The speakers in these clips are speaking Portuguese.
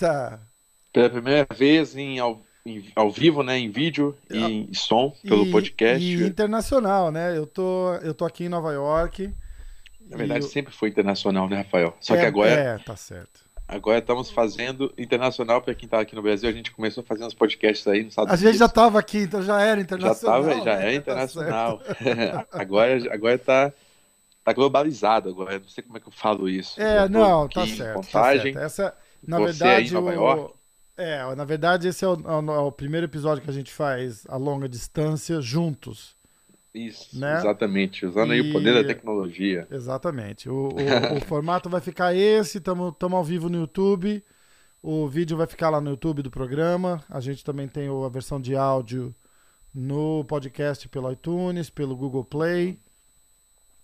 Volta. Pela primeira vez em ao, em, ao vivo, né? Em vídeo e em som pelo e, podcast. E internacional, né? Eu tô, eu tô aqui em Nova York. Na verdade, eu... sempre foi internacional, né, Rafael? Só é, que agora. É, tá certo. Agora estamos fazendo internacional para quem está aqui no Brasil. A gente começou fazendo os podcasts aí no Estados A gente já estava aqui, então já era internacional. Já estava, já né? é internacional. Tá agora, agora está tá globalizado agora. Não sei como é que eu falo isso. É, não, tá certo, contagem. tá certo. Essa, na Você verdade, aí em Nova o... York. É, na verdade, esse é o, é o, primeiro episódio que a gente faz a longa distância juntos. Isso, né? exatamente. Usando e... aí o poder da tecnologia. Exatamente. O, o, o formato vai ficar esse, estamos ao vivo no YouTube. O vídeo vai ficar lá no YouTube do programa. A gente também tem a versão de áudio no podcast pelo iTunes, pelo Google Play.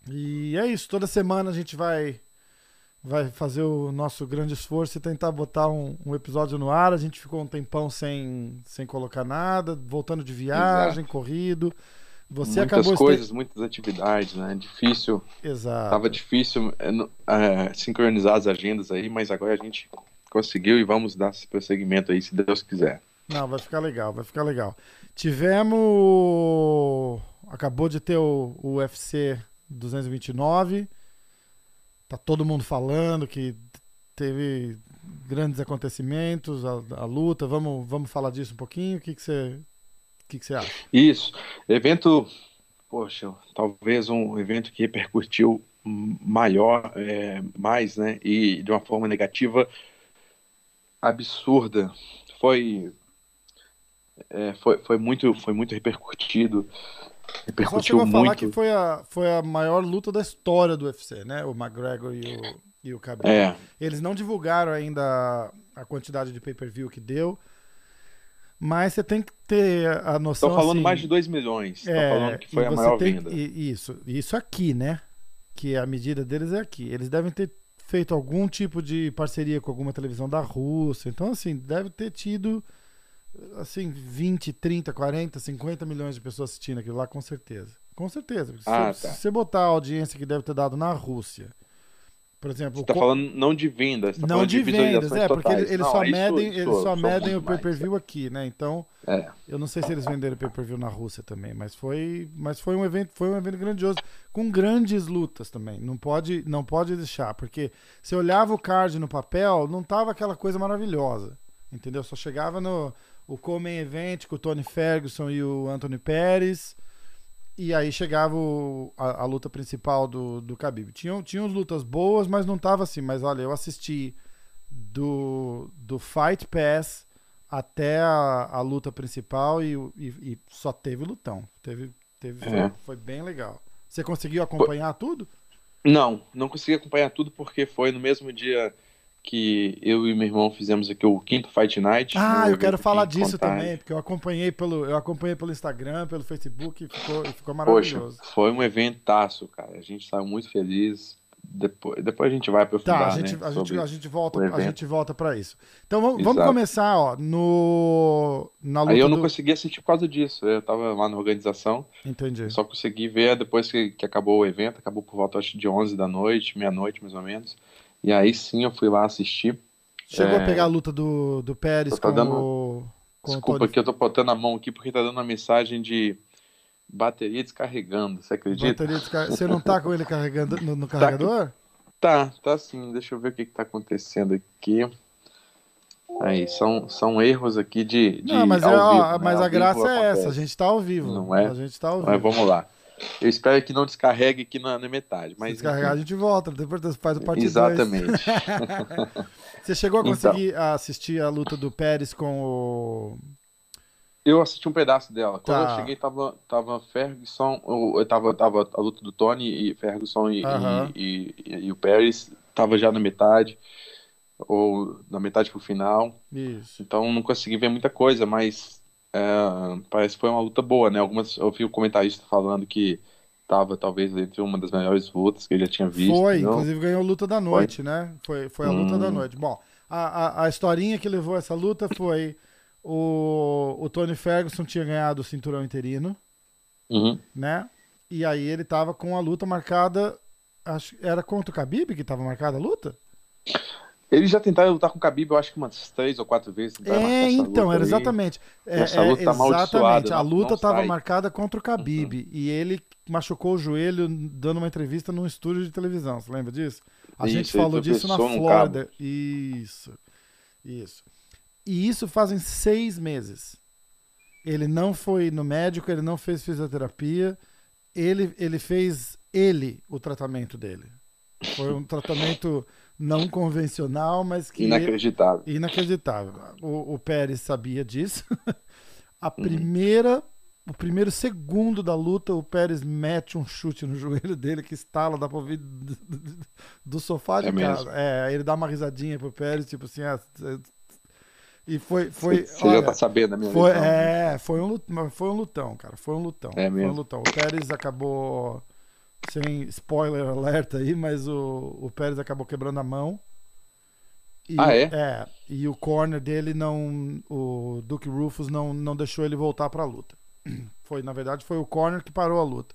E é isso. Toda semana a gente vai vai fazer o nosso grande esforço e tentar botar um, um episódio no ar. A gente ficou um tempão sem, sem colocar nada, voltando de viagem, Exato. corrido. Você muitas coisas, muitas atividades, né? Difícil. Exato. Tava difícil é, é, sincronizar as agendas aí, mas agora a gente conseguiu e vamos dar esse prosseguimento aí, se Deus quiser. Não, vai ficar legal, vai ficar legal. Tivemos. Acabou de ter o, o UFC 229. Tá todo mundo falando que teve grandes acontecimentos, a, a luta. Vamos, vamos falar disso um pouquinho? O que, que você. Que, que você acha? Isso. Evento, poxa, talvez um evento que repercutiu maior, é, mais, né? E de uma forma negativa absurda. Foi, é, foi, foi, muito, foi muito repercutido. Repercutiu Só muito. falar que foi a, foi a maior luta da história do UFC, né? O McGregor e o, e o Khabib. É. Eles não divulgaram ainda a quantidade de pay-per-view que deu, mas você tem que ter a noção. Estão falando assim, mais de 2 milhões. é, Estão falando que foi a maior tem- venda. Isso, isso aqui, né? Que a medida deles é aqui. Eles devem ter feito algum tipo de parceria com alguma televisão da Rússia. Então, assim, deve ter tido assim, 20, 30, 40, 50 milhões de pessoas assistindo aquilo lá, com certeza. Com certeza. Se, Ah, você- tá. se você botar a audiência que deve ter dado na Rússia, por exemplo, Você está co- falando não de vendas, tá não falando de vendas, é, porque totais. eles, Não, só medem, isso- eles só isso medem o pay-per-view aqui, né? Então, É. eu não sei se eles venderam pay-per-view na Rússia também, mas foi, mas foi um evento, foi um evento grandioso com grandes lutas também. Não pode, não pode deixar, porque se olhava o card no papel, não tava aquela coisa maravilhosa, entendeu? Só chegava no o Comen Event com o Tony Ferguson e o Anthony Pérez. E aí chegava o- a, a luta principal do, do Khabib. Tinham, tinham lutas boas, mas não tava assim. Mas olha, eu assisti do, do Fight Pass até a, a luta principal e, e- e só teve lutão. Teve, teve, foi, É. foi bem legal. Você conseguiu acompanhar tudo? Não, não consegui acompanhar tudo porque foi no mesmo dia que eu e meu irmão fizemos aqui o quinto Fight Night. Ah, eu quero falar disso Contagem. também, porque eu acompanhei pelo, eu acompanhei pelo Instagram, pelo Facebook e ficou, ficou Poxa, maravilhoso. foi um eventaço, cara. A gente saiu muito feliz. Depois, depois a gente vai aprofundar, Tá, a gente, né, a, gente, a gente volta, a gente volta para isso. Então vamos, vamos começar, ó, no na luta Aí eu não do... consegui assistir por causa disso. Eu tava lá na organização, Entendi. só consegui ver depois que, que acabou o evento. Acabou por volta acho, de 11 da noite, meia-noite mais ou menos. E aí sim eu fui lá assistir. Chegou a É. pegar a luta do, do Pérez tô com dando- o com o Desculpa Tony que eu tô botando a mão aqui porque tá dando uma mensagem de bateria descarregando. Você acredita? Bateria descar- Você não tá com ele carregando no, no carregador? Tá, tá sim. Deixa eu ver o que, que tá acontecendo aqui. Aí, são, são erros aqui de. de não, mas, é, ao ó, vivo, né? mas a vivo graça é essa, a acontece. gente tá ao vivo. Não é? A gente tá ao vivo. Mas vamos lá. Eu espero que não descarregue aqui na, na metade. Se Mas, descarregar, a gente volta. Depois faz o parte dois. Exatamente. Você chegou a Então. conseguir assistir a luta do Pérez com o. Eu assisti um pedaço dela. Quando Tá. eu cheguei, tava, tava Ferguson, eu, tava, tava a luta do Tony e Ferguson e, Aham. e, e, e o Pérez. Tava já na metade, ou na metade pro final. Isso. Então não consegui ver muita coisa, mas é, parece que foi uma luta boa, né? Algumas, eu vi o comentarista falando que tava talvez entre uma das melhores lutas que ele já tinha visto. Foi, não? inclusive ganhou a luta da noite, né? Foi, foi a luta Hum. da noite. Bom, a, a, a historinha que levou essa luta foi o, o Tony Ferguson tinha ganhado o cinturão interino, Uhum. né? E aí ele tava com a luta marcada. Acho, era contra o Khabib que tava marcada a luta? Eles já tentaram lutar com o Khabib, eu acho que umas três ou quatro vezes. É, então, era exatamente. É, essa luta é, tá exatamente. A não- luta estava marcada contra o Khabib e ele machucou o joelho dando uma entrevista num estúdio de televisão. Você lembra disso? A Isso, gente ele falou disso na Flórida. Isso. Isso. E isso fazem seis meses. Ele não foi no médico, ele não fez fisioterapia. Ele, ele fez ele o tratamento dele. Foi um tratamento não convencional, mas que Inacreditável. Inacreditável. O, o Pérez sabia disso. A Uhum. primeira, o primeiro segundo da luta, o Pérez mete um chute no joelho dele que estala, dá pra ouvir do, do- do sofá de É casa. mesmo? É, ele dá uma risadinha pro Pérez, tipo assim, ah, e foi, foi, Você olha, já tá sabendo da minha foi, é, foi um, foi um lutão, cara. Foi um lutão. É Foi um mesmo? lutão. O Pérez acabou, sem spoiler alerta aí, mas o, o Pérez acabou quebrando a mão. E, Ah, é? É. E o corner dele não. O Duke Rufus não, não deixou ele voltar pra luta. Foi, na verdade, foi o corner que parou a luta.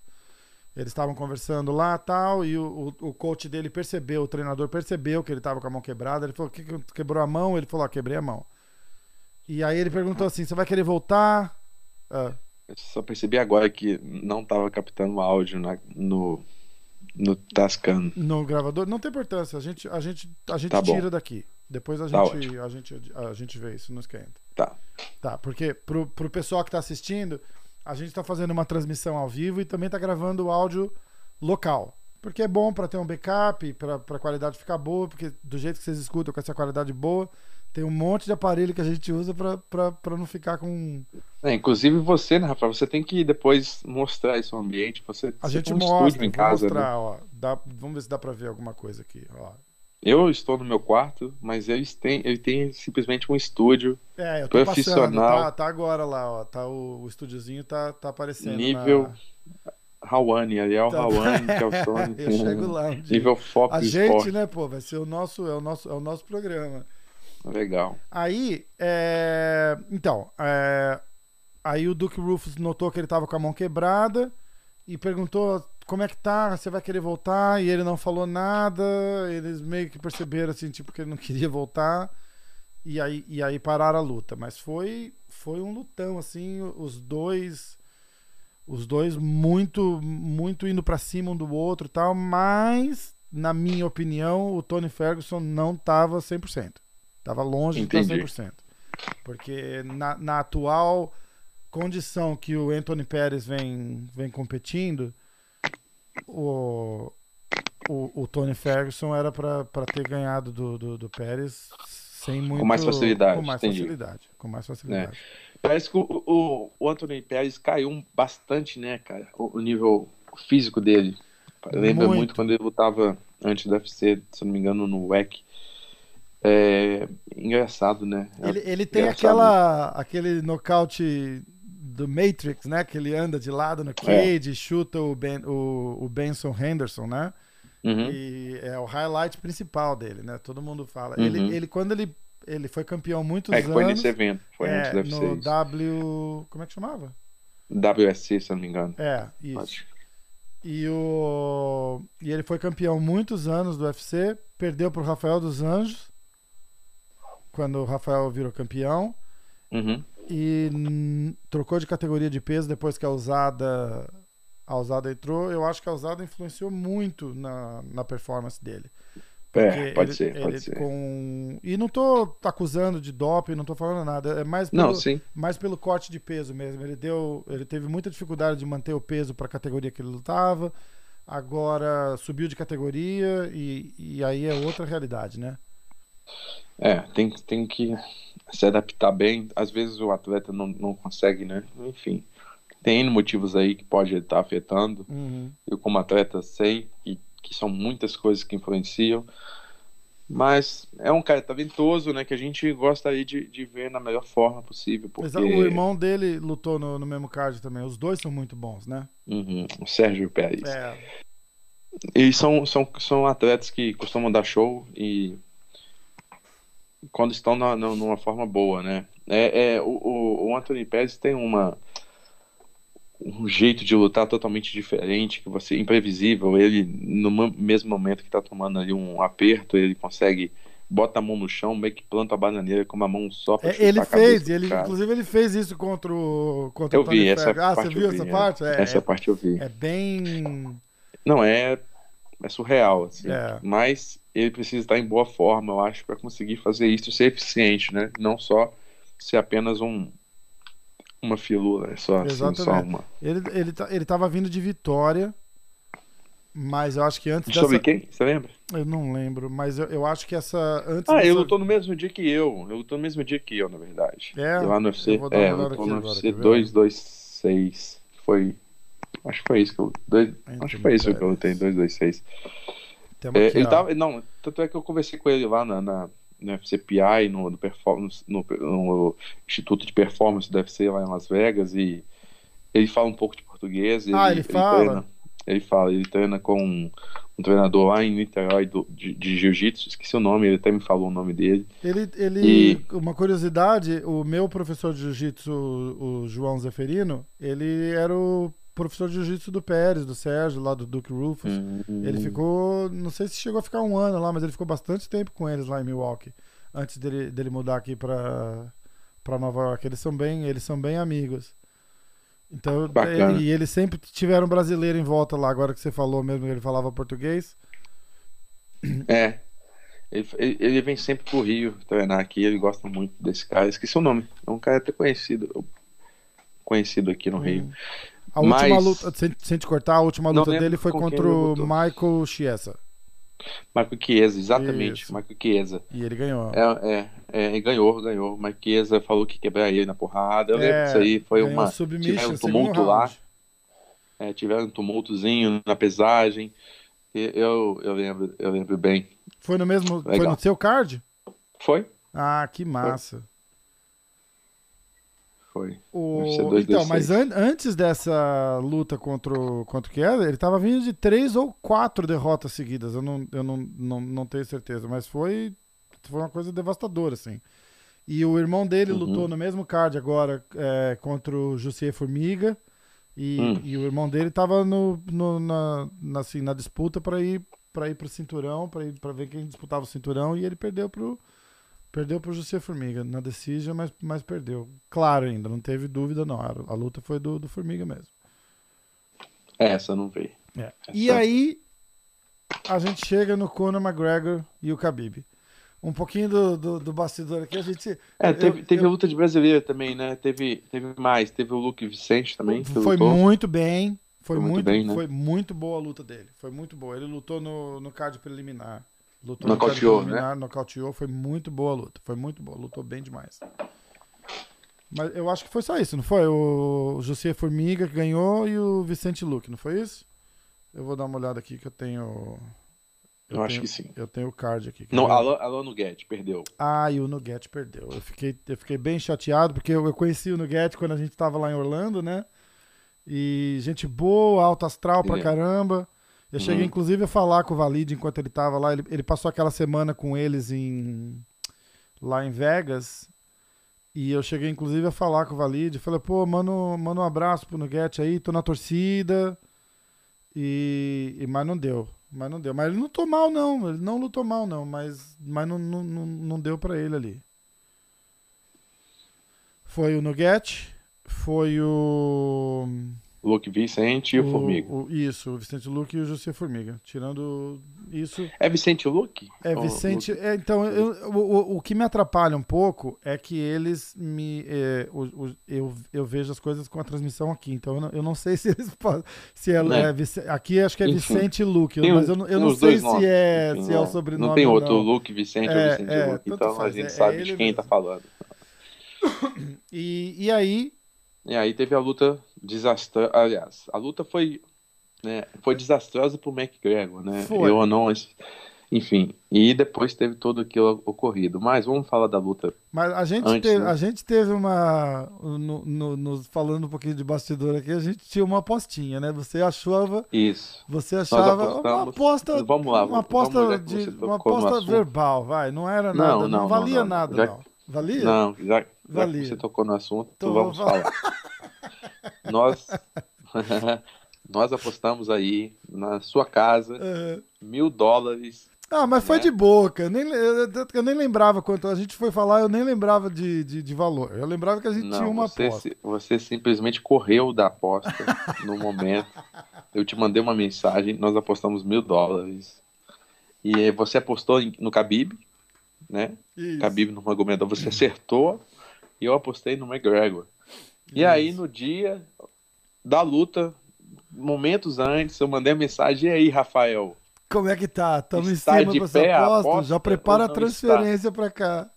Eles estavam conversando lá tal, e o, o, o coach dele percebeu, o treinador percebeu que ele tava com a mão quebrada. Ele falou: que, que quebrou a mão? Ele falou: ah, quebrei a mão. E aí ele perguntou assim: você vai querer voltar? Ah, Eu só percebi agora que não tava captando o áudio na- no, no Tascam. no gravador? Não tem importância, a gente, a gente, a gente Tá bom. tira daqui. Depois a Tá gente, a, gente, a gente vê isso, não esquenta. Tá. Tá, porque pro, pro pessoal que tá assistindo, a gente tá fazendo uma transmissão ao vivo e também tá gravando o áudio local. Porque é bom para ter um backup, pra pra qualidade ficar boa, porque do jeito que vocês escutam com essa qualidade boa, tem um monte de aparelho que a gente usa pra não ficar com. É, inclusive você, né, Rafael? Você tem que depois mostrar esse ambiente. Você, A você gente tem um mostra, estúdio em casa, mostrar, né? ó. Dá- vamos ver se dá pra ver alguma coisa aqui, ó. Eu estou no meu quarto, mas ele tem simplesmente um estúdio É, eu tô passando, Profissional. tá, tá agora lá, ó. Tá o, o estúdiozinho tá, tá aparecendo. Nível na... Rawane, Ariel Tá- Rawane, que é o Sony. eu chego lá um. Nível Fox A gente, Sport. né, pô, vai ser o nosso, é o nosso, é o nosso programa. Legal. Aí, é, então, é, aí o Duke Rufus notou que ele tava com a mão quebrada e perguntou como é que tá, você vai querer voltar? E ele não falou nada, eles meio que perceberam assim, tipo, que ele não queria voltar. E aí, e aí pararam a luta, mas foi foi um lutão assim, os dois os dois muito muito indo pra cima um do outro e tal, mas na minha opinião, o Tony Ferguson não tava 100%. Tava longe Entendi. de estar 100%. Porque na, na atual condição que o Anthony Pérez vem, vem competindo, o, o, o Tony Ferguson era para ter ganhado do, do, do Pérez sem muito mais facilidade, com mais entendi. facilidade, com mais facilidade. Parece que o, o, o Anthony Pérez caiu bastante, né, cara? O, o nível físico dele. Lembra Muito. muito. quando ele lutava antes do UFC, se não me engano, no WEC. É engraçado, né? É Ele, ele tem aquela aquele nocaute do Matrix, né? Que ele anda de lado no cage, e chuta o, ben, o, o Benson Henderson, né? Uhum. E é o highlight principal dele, né? Todo mundo fala. Uhum. Ele, ele quando ele ele foi campeão muitos É que anos. foi nesse evento, foi é, antes do UFC. no. W, como é que chamava? WSC, se não me engano. É, isso. Acho. E o e ele foi campeão muitos anos do UFC, perdeu pro Rafael dos Anjos quando o Rafael virou campeão Uhum. e trocou de categoria de peso depois que a usada a usada entrou. Eu acho que a usada influenciou muito na, na performance dele. É, pode ele- ser, pode ele ser. Com... E não tô acusando de doping, não tô falando nada. É mais pelo, Não, sim. mais pelo corte de peso mesmo. Ele deu, ele teve muita dificuldade de manter o peso para a categoria que ele lutava. Agora subiu de categoria e, e aí é outra realidade, né? É, tem, tem que se adaptar bem. Às vezes o atleta não, não consegue, né? Enfim, tem motivos aí que pode estar afetando. Uhum. Eu, como atleta, sei que, que são muitas coisas que influenciam. Mas é um cara talentoso, né? Que a gente gostaria de, de ver na melhor forma possível. Porque Mas O irmão dele lutou no, no mesmo card também. Os dois são muito bons, né? Uhum, o Sérgio Pérez. É. E são, são, são atletas que costumam dar show e quando estão na, na- numa forma boa, né? É, é, o, o- o Anthony Pérez tem uma um jeito de lutar totalmente diferente, que você imprevisível. Ele no mo- mesmo momento que está tomando ali um aperto, ele consegue bota a mão no chão, meio que planta a bananeira com uma mão só pra É, ele fez, ele, inclusive ele fez isso contra o contra Eu o vi, essa. Ah, parte você viu vi, essa é. parte? É, Essa é, parte eu vi. é bem. Não, é, é surreal, assim. É. Mas ele precisa estar em boa forma, eu acho, para conseguir fazer isso ser eficiente, né? Não só ser apenas um uma filula, né? só, assim, só uma. Ele, ele, tá- ele tava vindo de vitória, mas eu acho que antes Sobre dessa. quem? Você lembra? Eu não lembro, mas eu, eu acho que essa. Antes Ah, ele dessa- lutou no mesmo dia que eu. Ele lutou no mesmo dia que eu, na verdade. É? lá no UFC. Eu É, lutou no UFC quer ver? 226. Foi. Acho que foi isso que eu. Dois, Anthony acho que foi isso que eu lutei, 226. Temos É, ele tava. Não, tanto é que eu conversei com ele lá na, na, no FCPI, no, no, no, no Instituto de Performance do UFC lá em Las Vegas, e ele fala um pouco de português. Ah, ele fala? treina- ele fala, ele treina com um, um treinador lá em Niterói do- de, de Jiu-Jitsu, esqueci o nome, ele até me falou o nome dele. Ele, ele E- uma curiosidade, o meu professor de jiu-jitsu, o João Zeferino, ele era o professor de jiu-jitsu do Pérez, do Sérgio, lá do Duke Rufus. Ele Hum. ficou, não sei se chegou a ficar um ano lá, mas ele ficou bastante tempo com eles lá em Milwaukee, antes dele, dele mudar aqui pra, pra Nova York. Eles são bem, eles são bem amigos. Então, Bacana. e eles sempre tiveram um brasileiro em volta lá, agora que você falou mesmo que ele falava português. É. Ele, ele- ele vem sempre pro Rio treinar aqui, ele gosta muito desse cara. Esqueci o nome. É um cara até conhecido. Conhecido aqui no Rio. A última Mas- luta, sem, sem te cortar, a última luta lembro dele foi contra o. Michael Chiesa. Marco Chiesa, exatamente. Isso. Marco Chiesa. E ele ganhou. É, é, é, ganhou, ganhou. Marco Chiesa falou que ia quebrar ele na porrada. Eu lembro É, disso aí. Foi uma. tiveram um tumulto lá. É, tiveram um tumultozinho na pesagem. Eu, eu lembro, eu lembro bem. Foi no mesmo, foi Legal. no seu card? Foi? Ah, que massa. Foi. O- ser dois, Então, mas an- antes dessa luta contra o, contra o Chiesa, ele tava vindo de três ou quatro derrotas seguidas. Eu não, eu não, não, não tenho certeza, mas foi, foi uma coisa devastadora, assim. E o irmão dele Uhum. lutou no mesmo card agora é, contra o Jussier Formiga. E, Hum. e o irmão dele tava no, no- na, na, assim, na disputa para ir para ir pro cinturão, para ir para ver quem disputava o cinturão e ele perdeu pro perdeu pro Jussier Formiga na decisão, mas, mas perdeu. Claro ainda, não teve dúvida não. A, luta foi do, do Formiga mesmo. Essa eu não vi. É. E aí a gente chega no Conor McGregor e o Khabib. Um pouquinho do, do, do bastidor aqui, a gente É, eu- teve, teve eu- a luta de brasileira também, né? Teve, teve mais. Teve o Luke Vicente também. Foi lutou. muito bem. Foi, Foi muito muito, bem, né? foi muito boa a luta dele. Foi muito boa. Ele lutou no, no card preliminar. Lutou Nocauteou, preliminar, nocauteou. Foi muito boa a luta. Foi muito boa. Lutou bem demais. Mas eu acho que foi só isso, não foi? O José Formiga que ganhou e o Vicente Luque, não foi isso? Eu vou dar uma olhada aqui que eu tenho. Eu acho tenho- que sim. Eu tenho o card aqui. Não? Alô, Alô Nuguete, perdeu. Ah, e o Nugget perdeu. Eu fiquei, eu fiquei bem chateado, porque eu, eu conheci o Nugget quando a gente tava lá em Orlando, né? E gente boa, alto astral pra É. caramba. Eu cheguei, Uhum. inclusive, a falar com o Valide enquanto ele tava lá. Ele, ele passou aquela semana com eles em lá em Vegas. E eu cheguei, inclusive, a falar com o Valide. Falei, pô, manda, um- manda um abraço pro Nugget aí, tô na torcida. E, e- mas não deu. Mas não deu. Mas ele não lutou mal, não. Ele não lutou mal, não. Mas, mas não, não, não, não deu pra ele ali. Foi o Nugget. Foi o. Luke Vicente e o, Formiga. o- isso, o Vicente Luque e o José Formiga. Tirando isso. É Vicente Luke? É, Vicente. Luke? é, então, eu- o, o, o que me atrapalha um pouco é que eles me. é, o- o- eu, eu vejo as coisas com a transmissão aqui, então eu não, eu não sei se eles. Se é, Né? é aqui acho que é Enfim, Vicente Luque, tem mas um- eu, não- eu não sei se nomes, é, enfim, se é o não- sobrenome. Não tem ou outro não. Luke Vicente É, ou Vicente é, Luke, então a faz, gente é- sabe é de quem mesmo. tá falando. E, e aí. E aí teve a luta desastrosa. Aliás, a luta foi, né, foi desastrosa pro McGregor, né? Foi. Eu não. Enfim, e depois teve tudo aquilo ocorrido. Mas vamos falar da luta. Mas a gente, Antes, teve, né? a gente teve uma. No, no- no- falando um pouquinho de bastidor aqui, a gente tinha uma apostinha, né? Você achava. Isso. Você achava uma aposta. Vamos lá, uma aposta, já que de, uma aposta verbal, vai. Não era Não, nada. Não, não, não, valia não. nada, Já- não. Valia? Não, já, já Valia. você tocou no assunto, Então vamos falar. Nós, nós apostamos aí na sua casa É, mil dólares Ah, mas foi né? de boca. Eu nem, eu, eu nem lembrava quanto. A gente foi falar, eu nem lembrava de, de, de valor. Eu lembrava que a gente Não, tinha uma você, aposta. você simplesmente correu da aposta no momento. Eu te mandei uma mensagem, nós apostamos mil dólares. E você apostou no Khabib, né? Isso. Khabib no Magomedov, você acertou. E eu apostei no McGregor. E aí, no dia da luta, momentos antes, eu mandei a mensagem. E aí, Rafael? Como é que tá? Estamos em cima de para pé a aposta? aposta Já prepara a transferência pra cá.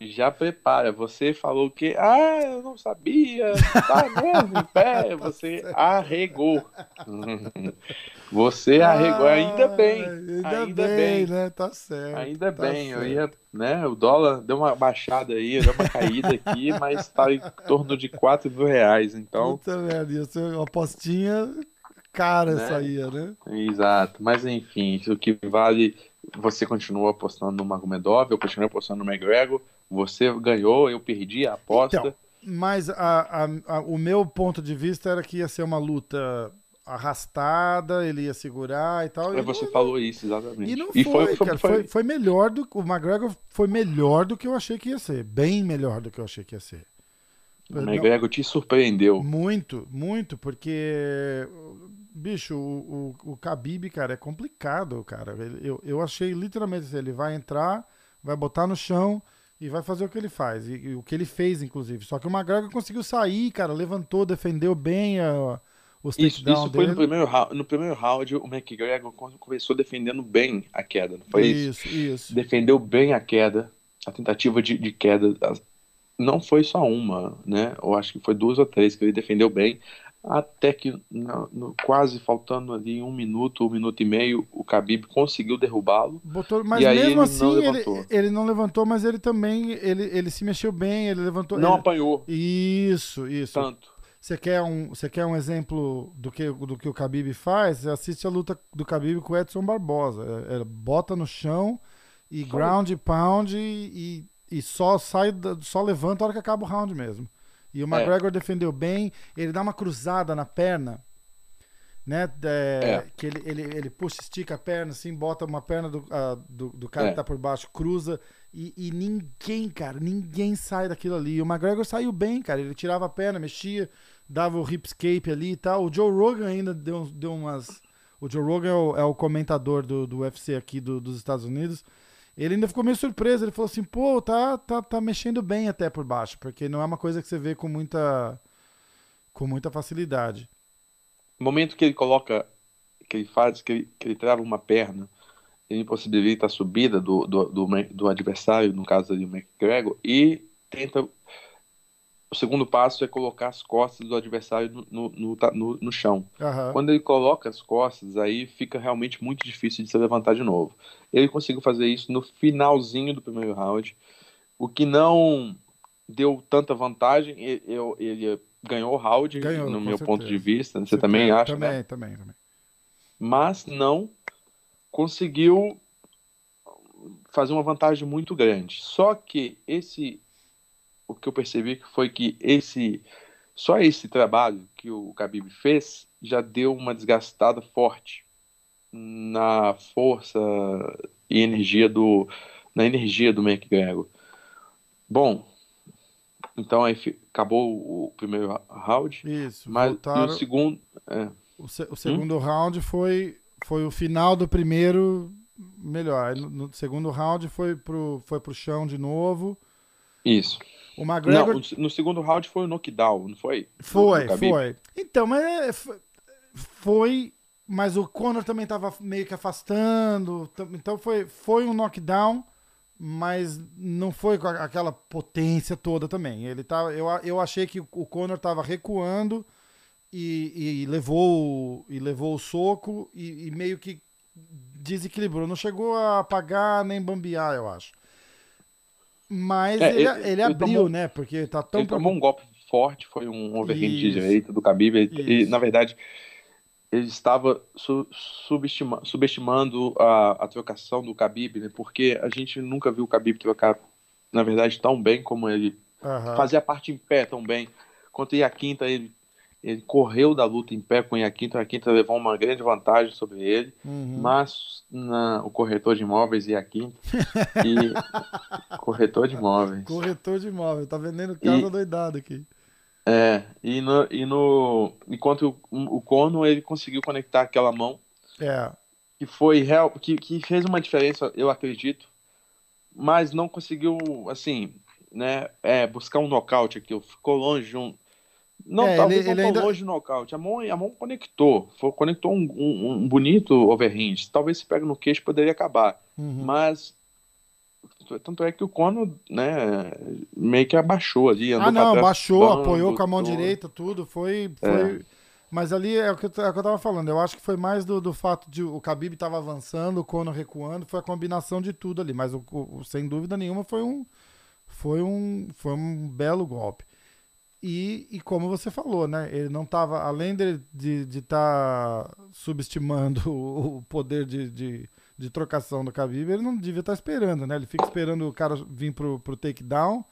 Já prepara. Você falou que, ah, eu não sabia, tá mesmo em pé. Você arregou. Você arregou. Ainda bem. Ah, Ainda, ainda bem, bem. né? Tá certo. Ainda tá bem, eu certo. ia, né? O dólar deu uma baixada aí, deu uma caída aqui, mas tá em torno de 4 mil reais. Então, Puta merda, ia ser uma apostinha cara Né? essa aí, né? exato. Mas enfim, o que vale, você continua apostando no Magomedov, eu continuo apostando no McGregor. Você ganhou, eu perdi a aposta. Então, Mas a- a- a- o meu ponto de vista era que ia ser uma luta arrastada, ele ia segurar e tal. É, e você não- falou isso, exatamente. E não E foi, cara. Foi, foi- foi melhor do o McGregor foi melhor do que eu achei que ia ser. Bem melhor do que eu achei que ia ser. O McGregor te surpreendeu. Muito, muito, porque, bicho, o, o, o Khabib, cara, é complicado, cara. Eu, eu achei literalmente assim, ele vai entrar, vai botar no chão e vai fazer o que ele faz. E, e o que ele fez, inclusive. Só que o McGregor conseguiu sair, cara, levantou, defendeu bem a, os Isso, isso foi no dele. primeiro, round, no primeiro round, o McGregor começou defendendo bem a queda, não foi isso? Isso, isso. Defendeu bem a queda, a tentativa de, de queda. Não foi só uma, né? Eu acho que foi duas ou três que ele defendeu bem. Até que, no- no- quase faltando ali um minuto, um minuto e meio, o Khabib conseguiu derrubá-lo. Mas E aí mesmo ele não assim, ele, levantou. ele não levantou, mas ele também, ele, ele se mexeu bem, ele levantou. Não ele- apanhou Isso, isso. tanto. Você quer um, você quer um exemplo do que, do que o Khabib faz? Você assiste a luta do Khabib com o Edson Barbosa. É- é bota no chão e ground e pound e, e só sai, só levanta a hora que acaba o round mesmo. E o McGregor defendeu bem, ele dá uma cruzada na perna, né? É, É. Que ele, ele, ele puxa, estica a perna, assim, bota uma perna do, ah, do, do cara É. que tá por baixo, cruza, e, e ninguém, cara, ninguém sai daquilo ali. E o McGregor saiu bem, cara. Ele tirava a perna, mexia, dava o hipscape ali e tal. O Joe Rogan ainda deu, deu umas. O Joe Rogan é o, é o comentador do, do UFC aqui do- dos Estados Unidos. Ele ainda ficou meio surpreso. Ele falou assim: pô, tá, tá, tá mexendo bem até por baixo, porque não é uma coisa que você vê com muita, com muita facilidade. No momento que ele coloca, que ele faz, que ele, que ele trava uma perna, ele impossibilita a subida do, do, do, do adversário, no caso ali, o McGregor, e tenta. O segundo passo é colocar as costas do adversário no, no, no, no- chão. Aham. Quando ele coloca as costas, aí fica realmente muito difícil de se levantar de novo. Ele conseguiu fazer isso no finalzinho do primeiro round, o que não deu tanta vantagem. Ele, ele ganhou o round, Ganhou, no meu ponto certeza. de vista. Você também acha, também, né? Também, também. Mas não conseguiu fazer uma vantagem muito grande. Só que esse, o que eu percebi foi que esse, só esse trabalho que o Khabib fez já deu uma desgastada forte na força e energia do, na energia do McGregor. Bom, então aí acabou o primeiro round, Isso. mas voltaram. o segundo, é, O, se- Hum? o segundo round foi, foi o final do primeiro melhor. No, no segundo round foi pro, foi pro chão de novo. isso. O Não, McGregor o- no segundo round foi o knockdown, não foi? foi, foi. Então, mas é, foi, mas o Conor também tava meio que afastando. Então foi, foi um knockdown, mas não foi com aquela potência toda também. Ele tava, eu, a- eu achei que o Conor tava recuando e, e levou o- e levou o soco e, e meio que desequilibrou. Não chegou a apagar nem bambear, eu acho. Mas É, ele, ele- ele abriu, tomou- né? Porque tá tão ele tomou um golpe forte, foi um overhand de direita do Khabib. Ele, Isso. na verdade, ele estava su- subestima- subestimando a, a trocação do Khabib, né? Porque a gente nunca viu o Khabib trocar, na verdade, tão bem como ele Aham. fazia a parte em pé tão bem. Quanto ia a quinta, ele, ele correu da luta em pé com o Iaquinta, o Iaquinta levou uma grande vantagem sobre ele, uhum. mas na, o corretor de imóveis Iaquinta e corretor de imóveis. Corretor de imóveis, tá vendendo casa e, doidado aqui. É, e no, e no enquanto o, o Cono ele conseguiu conectar aquela mão, é. que foi real, que, que fez uma diferença, eu acredito, mas não conseguiu assim, né, é, buscar um nocaute aqui, ficou longe de um não, é, talvez ele, não ele ainda... longe do nocaute. A mão, a mão conectou. Foi, conectou um, um, um bonito overhand. Talvez se pega no queixo poderia acabar. Uhum. Mas. Tanto é que o Cono, né, meio que abaixou ali. ah, não, abaixou, apoiou com a mão direita, tudo. Foi. foi... É. Mas ali é o, que, é o que eu tava falando. Eu acho que foi mais do, do fato de o Khabib tava avançando, o Cono recuando. Foi a combinação de tudo ali. Mas, o, o, sem dúvida nenhuma, foi um, foi um, foi um belo golpe. E, e como você falou, né? Ele não estava, além de estar de, de tá subestimando o, o poder de, de, de, trocação do Khabib, ele não devia estar tá esperando, né? Ele fica esperando o cara vir pro, pro takedown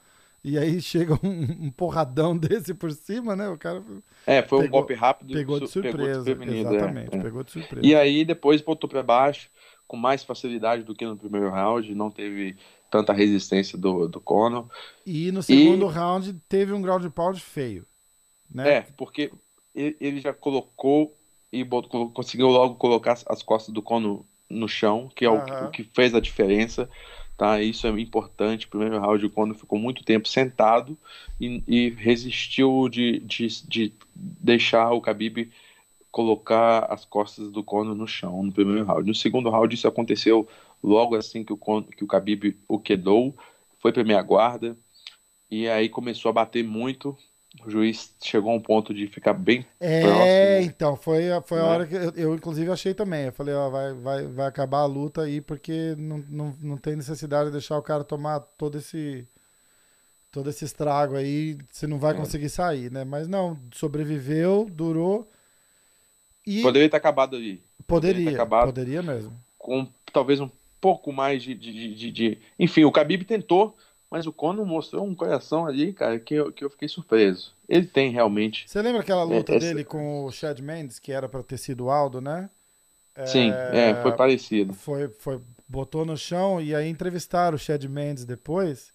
e aí chega um, um, porradão desse por cima, né? O cara. É, foi pegou, um golpe rápido. Pegou de surpresa. Pegou é. exatamente, é, pegou de surpresa. E aí depois botou para baixo com mais facilidade do que no primeiro round, não teve tanta resistência do, do Conor. E no segundo e... round teve um ground pound feio. Né? É, porque ele já colocou e botou, conseguiu logo colocar as costas do Conor no chão, que é o, o, que fez a diferença. Tá? Isso é importante. Primeiro round, o Conor ficou muito tempo sentado e, e resistiu de, de, de, deixar o Khabib colocar as costas do Conor no chão no primeiro round. No segundo round, isso aconteceu logo assim que o, que o Khabib o quedou, foi para minha guarda e aí começou a bater muito. O juiz chegou a um ponto de ficar bem é, próximo. então, foi, foi a né? hora que eu, eu, inclusive, achei também. Eu falei, ó, vai, vai, vai acabar a luta aí, porque não, não, não tem necessidade de deixar o cara tomar todo esse todo esse estrago aí, você não vai é. conseguir sair, né? Mas não, sobreviveu, durou. E... Poderia ter acabado ali. Poderia, poderia, poderia mesmo. Com talvez um pouco mais de, de, de, de, Enfim, o Khabib tentou, mas o Conor mostrou um coração ali, cara, que eu, que eu fiquei surpreso. Ele tem realmente. Você lembra aquela luta é, essa... dele com o Chad Mendes, que era para ter sido Aldo, né? Sim, é, é, foi parecido. Foi, foi, botou no chão e aí entrevistaram o Chad Mendes depois,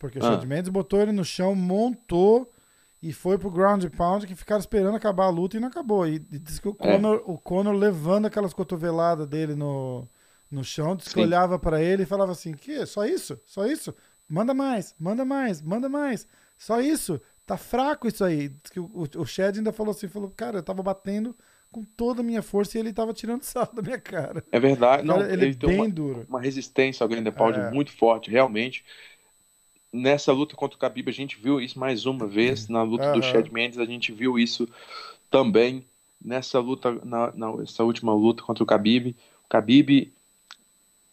porque o ah. Chad Mendes botou ele no chão, montou e foi pro ground pound que ficaram esperando acabar a luta e não acabou. E, e disse que o é. Conor, é. o Conor levando aquelas cotoveladas dele no, no chão, disse que olhava para ele e falava assim: "Que? Só isso? Só isso? Manda mais, manda mais, manda mais. Só isso? Tá fraco isso aí". Diz que o, o Shed ainda falou assim, falou: "Cara, eu tava batendo com toda a minha força e ele tava tirando sal da minha cara". É verdade, cara, não, ele, ele é bem uma, duro. Uma resistência ao Grindelwald é. muito forte, realmente. Nessa luta contra o Khabib a gente viu isso mais uma vez, na luta uhum. do Chad Mendes a gente viu isso também nessa luta, na, nessa última luta contra o Khabib. O Khabib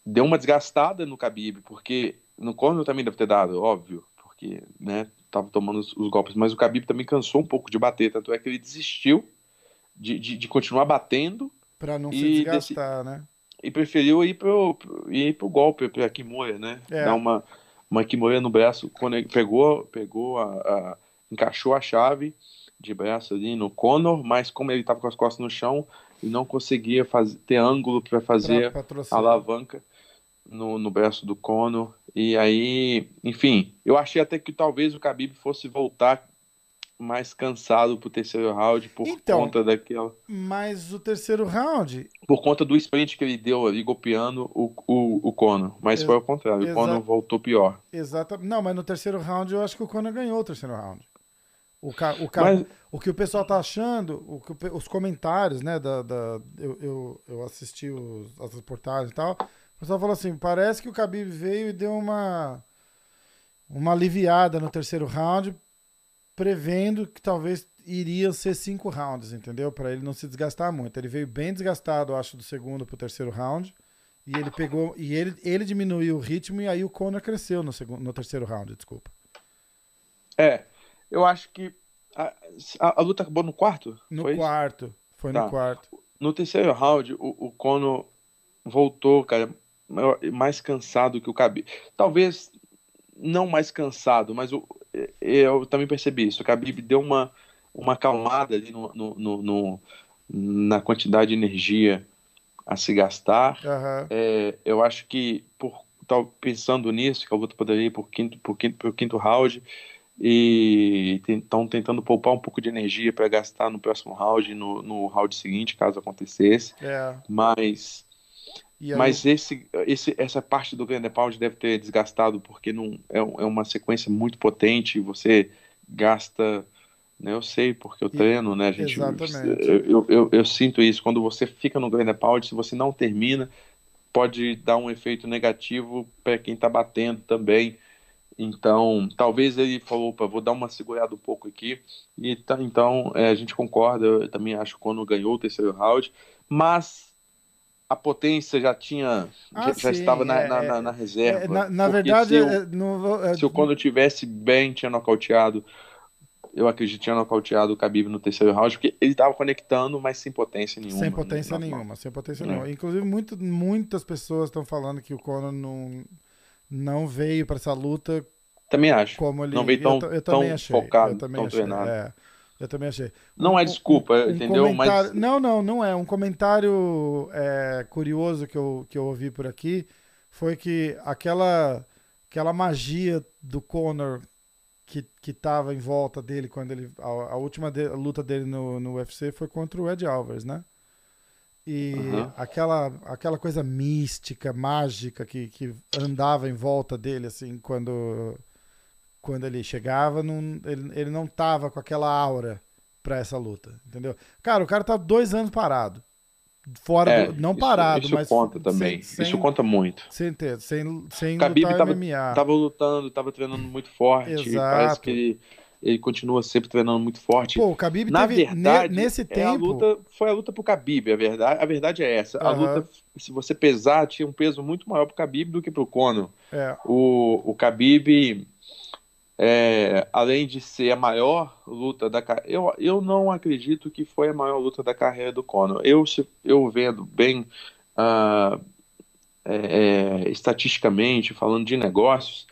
deu uma desgastada no Khabib, porque no Conor também deve ter dado, óbvio, porque, né, tava tomando os, os, golpes, mas o Khabib também cansou um pouco de bater, tanto é que ele desistiu de, de, de continuar batendo. Para não se desgastar, desse, né? E preferiu ir pro, ir pro golpe, pra Kimura, né? É. Dar uma, uma Kimura no braço, quando ele pegou, pegou a, a, encaixou a chave de braço ali no Conor, mas como ele tava com as costas no chão, e não conseguia fazer, ter ângulo para fazer a alavanca no, no braço do Conor. E aí, enfim, eu achei até que talvez o Khabib fosse voltar mais cansado pro terceiro round por então, conta daquela. Mas o terceiro round. Por conta do sprint que ele deu ali, golpeando o, o, o Conor. Mas Ex foi ao contrário, o Conor voltou pior. Exatamente. Não, mas no terceiro round eu acho que o Conor ganhou o terceiro round. O, ca, o, ca, mas... o que o pessoal tá achando, o que, os comentários, né? Da, da, eu, eu, eu assisti os, as reportagens e tal. O pessoal falou assim: parece que o Khabib veio e deu uma, uma aliviada no terceiro round, prevendo que talvez iriam ser cinco rounds, entendeu? Para ele não se desgastar muito. Ele veio bem desgastado, acho, do segundo pro terceiro round. E ele pegou. E ele, ele diminuiu o ritmo e aí o Conor cresceu no, segundo, no terceiro round, desculpa. É, eu acho que. A, a, a luta acabou no quarto? No foi quarto. Isso? Foi tá. no quarto. No terceiro round, o, o Conor voltou, cara, mais cansado que o Khabib. Talvez não mais cansado, mas eu, eu também percebi isso. O Khabib deu uma uma acalmada ali no, no, no, na quantidade de energia a se gastar. Aham. É, eu acho que por pensando nisso, que a luta poderia ir por quinto, por quinto, por quinto round e estão tentando poupar um pouco de energia para gastar no próximo round, no, no round seguinte, caso acontecesse. É. Mas, aí, mas esse, esse, essa parte do Pound deve ter desgastado porque não é, é uma sequência muito potente. Você gasta, né? Eu sei porque eu E- treino, né, gente? Exatamente. Eu, eu, eu, eu sinto isso quando você fica no Grand Pound, se você não termina, pode dar um efeito negativo para quem está batendo também. Então, talvez ele falou, opa, vou dar uma segurada um pouco aqui. E tá, então, é, a gente concorda, eu também acho que quando ganhou o terceiro round, mas a potência já tinha, Ah, já, já sim, estava na, é, na, é, na- na reserva. é, na, na verdade, se o, é, não, é, se o Conor tivesse bem, tinha nocauteado, eu acredito que tinha nocauteado o Khabib no terceiro round, porque ele estava conectando, mas sem potência nenhuma. sem né, potência mãos. nenhuma, sem potência É. nenhuma. Inclusive, muito, muitas pessoas estão falando que o Conor não, não veio para essa luta Também acho. como ele. Não veio tão- eu, eu tão focado, eu tão achei. treinado. Eu também achei. Não Um- é desculpa, um entendeu? comentário- Mas Não, não, não é. Um comentário é, curioso que eu, que eu ouvi por aqui foi que aquela, aquela magia do Conor que, que tava em volta dele quando ele. A, a última de- luta dele no, no UFC foi contra o Ed Alvarez, né? E Uhum. aquela, aquela coisa mística, mágica que, que andava em volta dele, assim, quando, quando ele chegava, não, ele, ele não tava com aquela aura pra essa luta, entendeu? Cara, o cara tá dois anos parado. Fora é, do, não isso- parado, isso, mas. conta também. Sem, isso sem, conta muito. sem, ter, sem, sem Khabib lutar tava- MMA. Tava lutando, tava treinando muito forte. Exato. Parece que ele, ele continua sempre treinando muito forte. Pô, o Khabib Na teve. verdade, ne- nesse é a tempo. luta, foi a luta pro Khabib, a verdade, a verdade é essa. A luta, se você pesar, tinha um peso muito maior pro Khabib do que pro Conor. É, O, o Khabib, é, além de ser a maior luta da carreira, eu, eu não acredito que foi a maior luta da carreira do Conor. Eu, eu vendo bem ah, é, estatisticamente, falando de negócios,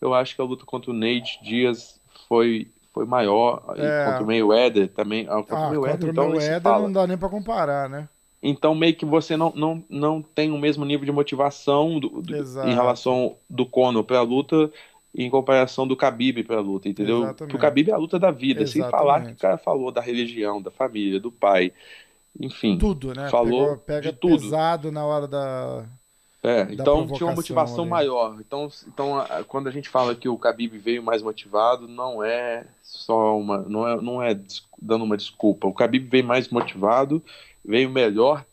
eu acho que a luta contra o Nate Diaz foi, foi maior. É. Contra o Mayweather também. Ah, contra ah, o Mayweather, contra então, Mayweather fala. não dá nem pra comparar, né? Então, meio que você não, não, não tem o mesmo nível de motivação do- do- em relação do Conor para a luta em comparação do Khabib para a luta, entendeu? Exatamente. Porque o Khabib é a luta da vida, sem Exatamente. falar que o cara falou da religião, da família, do pai, enfim. Tudo, né? Falou Pegou- pega de tudo. pesado na hora da. É, da então tinha uma motivação ali. maior. Então, então quando a gente fala que o Khabib veio mais motivado, não é só uma, não é, não é dando uma desculpa. O Khabib veio mais motivado, veio melhor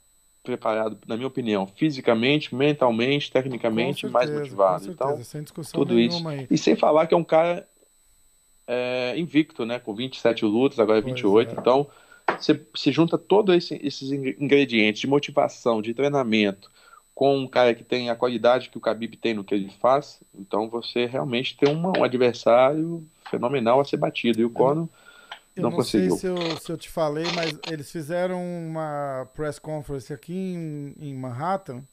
preparado, na minha opinião, fisicamente, mentalmente, tecnicamente, Com mais certeza, motivado. Então, certeza, tudo isso. aí. e sem falar que é um cara é, invicto, né? Com 27 lutas, agora Pois 28. é. Então, você se junta todos esse, esses in- ingredientes de motivação, de treinamento, com um cara que tem a qualidade que o Khabib tem no que ele faz, então você realmente tem uma- um adversário fenomenal a ser batido. E o Conor Eu não não, conseguiu. sei se eu, se eu te falei, mas eles fizeram uma press conference aqui em, em Manhattan.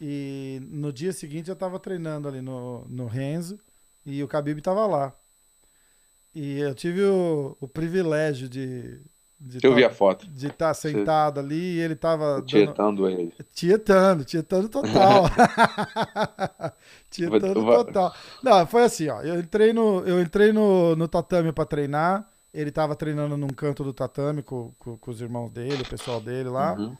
E no dia seguinte eu tava treinando ali no, no Renzo e o Khabib tava lá. E eu tive o, o privilégio de de eu vi a tá- foto, de estar sentado ali e ele tava dando, tietando ele. Tietando, tietando total. tietando total. Não, foi assim, ó. Eu entrei no, eu entrei no, no tatame pra treinar. Ele tava treinando num canto do tatame com, com, com os irmãos dele, o pessoal dele lá. Uhum.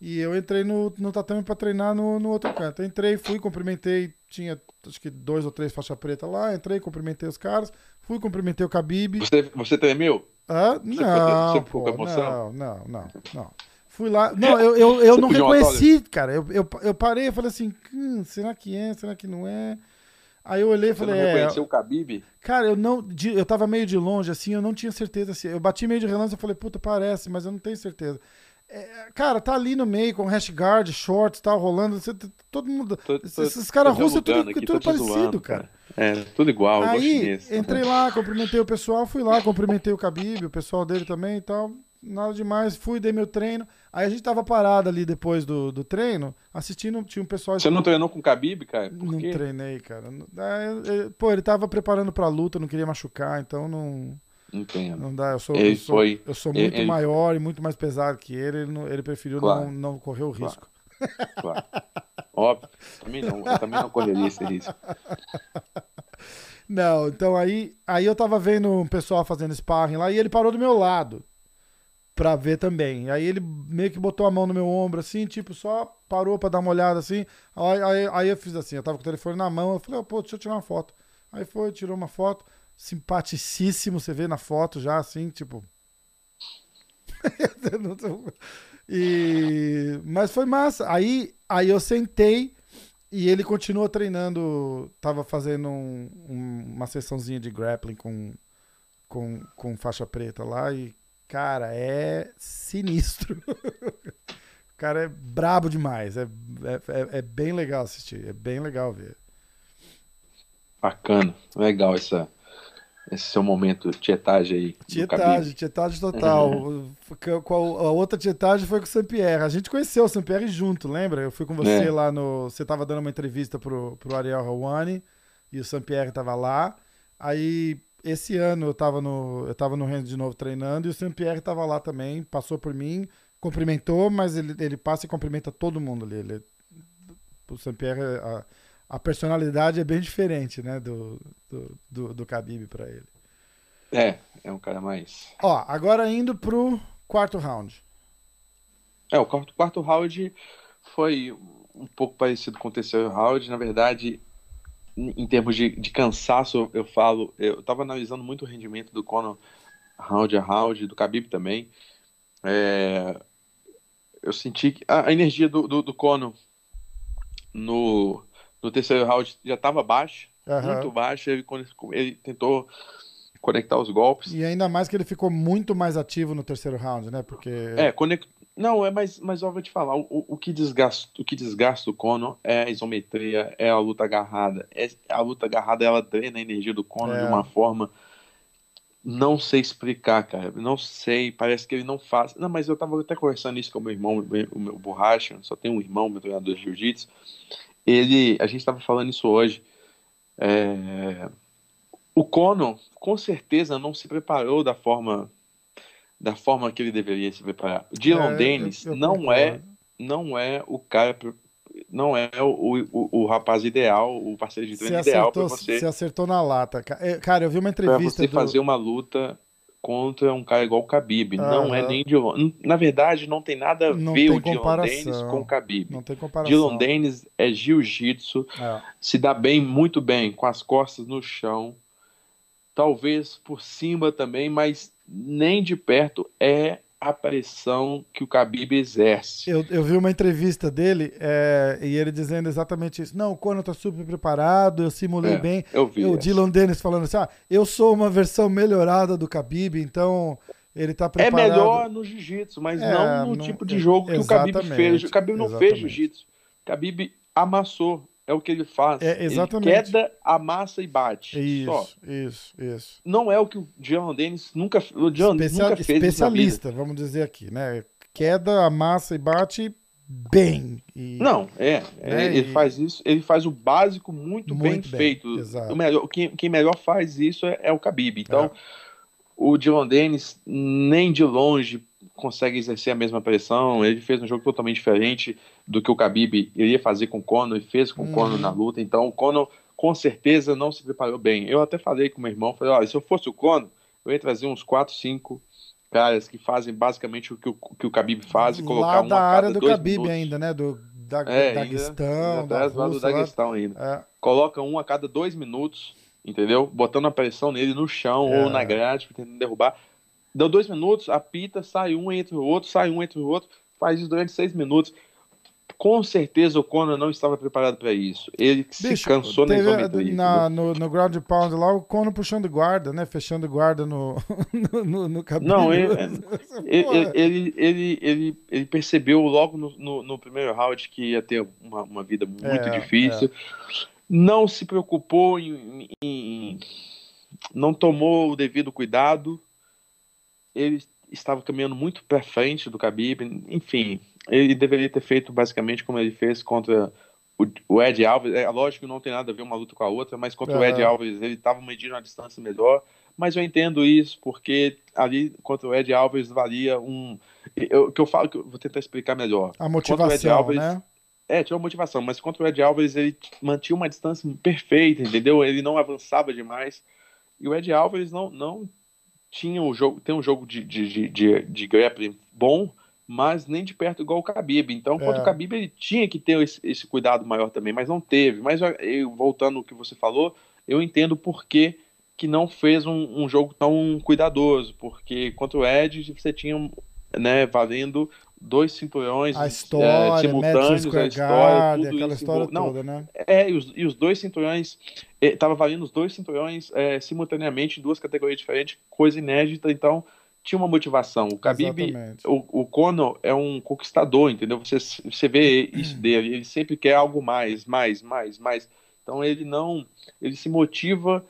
E eu entrei no, no tatame pra treinar no, no outro canto. Eu entrei, fui, cumprimentei. Tinha acho que dois ou três faixa preta lá. Entrei, cumprimentei os caras. Fui, cumprimentei o Khabib. Você, você tremeu? Hã? ficou- não, você ficou com pô, emoção? não, não, não, não. Fui lá. Não, eu, eu, eu Você não reconheci, cara. Eu, eu, eu parei e falei assim, hum, será que é? Será que não é? Aí eu olhei e Você falei, não é. reconheceu o Khabib? Cara, eu não. de- Eu tava meio de longe, assim, eu não tinha certeza se. Eu bati meio de relance e falei, puta, parece, mas eu não tenho certeza. É, cara, tá ali no meio com hash guard, shorts, tal, rolando. você- todo mundo. Tô- tô- esses caras russos é tudo, aqui, tudo parecido, zoando, cara. É, tudo igual, Aí, entrei lá, cumprimentei o pessoal, fui lá, cumprimentei o Khabib, o pessoal dele também e tal. Nada demais, fui, dei meu treino. Aí a gente tava parado ali depois do, do treino, assistindo, tinha um pessoal... Você não treinou com o Khabib, cara? Por Não quê? treinei, cara. É, é, Pô, ele tava preparando pra luta, não queria machucar, então não... Entendo. Não dá, eu sou, Ele eu sou, foi- eu sou muito ele- maior e muito mais pesado que ele, ele, ele preferiu Claro. não, não correr o Claro. risco. Claro. Óbvio. Também não. Eu também não correria esse risco. Não, então aí, aí eu tava vendo um pessoal fazendo sparring lá e ele parou do meu lado pra ver também. Aí ele meio que botou a mão no meu ombro assim, tipo, só parou pra dar uma olhada assim. Aí, aí, aí eu fiz assim, eu tava com o telefone na mão, eu falei, "Ó, pô, deixa eu tirar uma foto. Aí foi, tirou uma foto, simpaticíssimo, você vê na foto já assim, tipo. e mas foi massa. Aí, aí eu sentei e ele continuou treinando, tava fazendo um- um- uma sessãozinha de grappling com, com, com faixa preta lá e, cara, é sinistro. o cara é brabo demais, é, é, é- é bem legal assistir, é bem legal ver. Bacana. Legal essa, esse seu momento tietagem aí. Tietagem, tietagem total. A outra tietagem foi com o Sampierre. A gente conheceu o Sampierre junto, lembra? Eu fui com você É. lá no. Você tava dando uma entrevista pro, pro Ariel Hawani e o Sampierre tava lá. Aí, esse ano eu tava no. Eu tava no Renzo de novo treinando e o Sampierre tava lá também, passou por mim, cumprimentou, mas ele, ele passa e cumprimenta todo mundo ali. Ele, o Sampierre, a, a personalidade é bem diferente, né? Do, do, do, do Khabib pra ele. É, é um cara mais. Ó, agora indo pro quarto round. É, o quarto, quarto round foi um pouco parecido com o terceiro round. Na verdade, em termos de, de cansaço, eu falo, eu tava analisando muito o rendimento do Conor round a round, do Khabib também. É, eu senti que a, a energia do, do, do Conor no, no terceiro round já estava baixa, Aham. muito baixa. Ele, ele tentou conectar os golpes. E ainda mais que ele ficou muito mais ativo no terceiro round, né? Porque. É, conect... não, é mas, mas eu vou te falar, o, o que desgasta, o que desgasta o Conor é a isometria, é a luta agarrada. É, a luta agarrada ela drena a energia do Conor É. de uma forma não sei explicar, cara. Não sei, parece que ele não faz. Não, mas eu tava até conversando isso com o meu irmão, o meu- borracha, só tenho um irmão, meu treinador de jiu-jitsu. Ele, a gente tava falando isso hoje. É, O Conor, com certeza, não se preparou da forma da forma que ele deveria se preparar. O Dylan É, Dennis eu- eu não é não é o cara não é o, o, o rapaz ideal, o parceiro de treino ideal para você você acertou na lata. É, Cara, eu vi uma entrevista você do. fazer uma luta contra um cara igual o Khabib. Não é nem longe. Na verdade, não tem nada a Não ver o Dylan. Dennis com o Khabib. Não tem comparação. Dylan Dennis é jiu-jitsu, É. se dá bem, muito bem, com as costas no chão, talvez por cima também, mas nem de perto é a pressão que o Khabib exerce. Eu, eu vi uma entrevista dele é, e ele dizendo exatamente isso. Não, o Conor tá super preparado, eu simulei É, bem. Eu vi. o. Dylan Dennis falando assim: ah, eu sou uma versão melhorada do Khabib, então ele tá É preparado. melhor no jiu-jitsu, mas É, não no não- tipo de é, jogo que o Khabib fez. O Khabib não exatamente. fez jiu-jitsu. O Khabib amassou. É o que ele faz. É, exatamente. Ele queda, amassa e bate. Só. Isso, isso, isso. Não é o que o Dylan Dennis nunca, o Especia- nunca fez isso especialista, vamos dizer aqui, né? Queda, amassa e bate bem. E- Não, é. é, Né, ele e- faz isso, ele faz o básico muito, bem, Muito bem, feito. exato. O melhor, quem, quem melhor faz isso é, é o Khabib. Então, É. o Dylan Dennis nem de longe consegue exercer a mesma pressão. Ele fez um jogo totalmente diferente do que o Khabib iria fazer com o Conor e fez com o Uhum. Conor na luta. Então, o Conor com certeza não se preparou bem. Eu até falei com meu irmão, falei, olha, se eu fosse o Conor, eu ia trazer uns 4, 5 caras que fazem basicamente o que o, que o Khabib faz e colocar lá um da área do Khabib minutos. ainda, né? Do da, É, Daguestão, ainda da traz lá do Rússia, lá. Daguestão ainda. É, Coloca um a cada dois minutos, entendeu? Botando a pressão nele no chão É. ou na grade, tentando derrubar. Deu dois minutos, apita, sai um entre o outro, sai um entre o outro, faz isso durante seis minutos. Com certeza o Conor não estava preparado para isso. Ele se Bicho, cansou na teve, isometria. na, no, no ground pound lá, o Conor puxando guarda, né? Fechando guarda no, no, no, no Khabib. Não, ele- Ele, ele, ele, ele, ele percebeu logo no, no, no primeiro round que ia ter uma, uma vida muito É, difícil. Não se preocupou em, em- Não tomou o devido cuidado. Ele estava caminhando muito para frente do Khabib. Enfim, ele deveria ter feito basicamente como ele fez contra o, o Ed Alves, é lógico que não tem nada a ver uma luta com a outra, mas contra o Ed Alves ele estava medindo uma distância melhor. Mas eu entendo isso, porque ali contra o Ed Alves valia um. O que eu falo, que eu vou tentar explicar melhor. A motivação, Alves, né? É, tinha uma motivação, mas contra o Ed Alves ele mantinha uma distância perfeita, entendeu? Ele não avançava demais. E o Ed Alves não, não tinha um jogo, tem um jogo de, de, de, de, grappling bom, mas nem de perto igual o Khabib. Então, contra é. o Khabib, ele tinha que ter esse, esse, cuidado maior também, mas não teve. Mas eu, voltando ao que você falou, eu entendo por que, que não fez um, um, jogo tão cuidadoso, porque contra o Ed você tinha né, valendo dois cinturões a história, é, simultâneos, a história, tudo aquela isso, história não, toda, né? É, e os, e os dois cinturões, estava valendo os dois cinturões é, simultaneamente em duas categorias diferentes, coisa inédita, então tinha uma motivação. O Khabib, o, o Conor é um conquistador, entendeu? Você, você vê isso dele, ele sempre quer algo mais, mais, mais, mais. Então ele não, ele se motiva.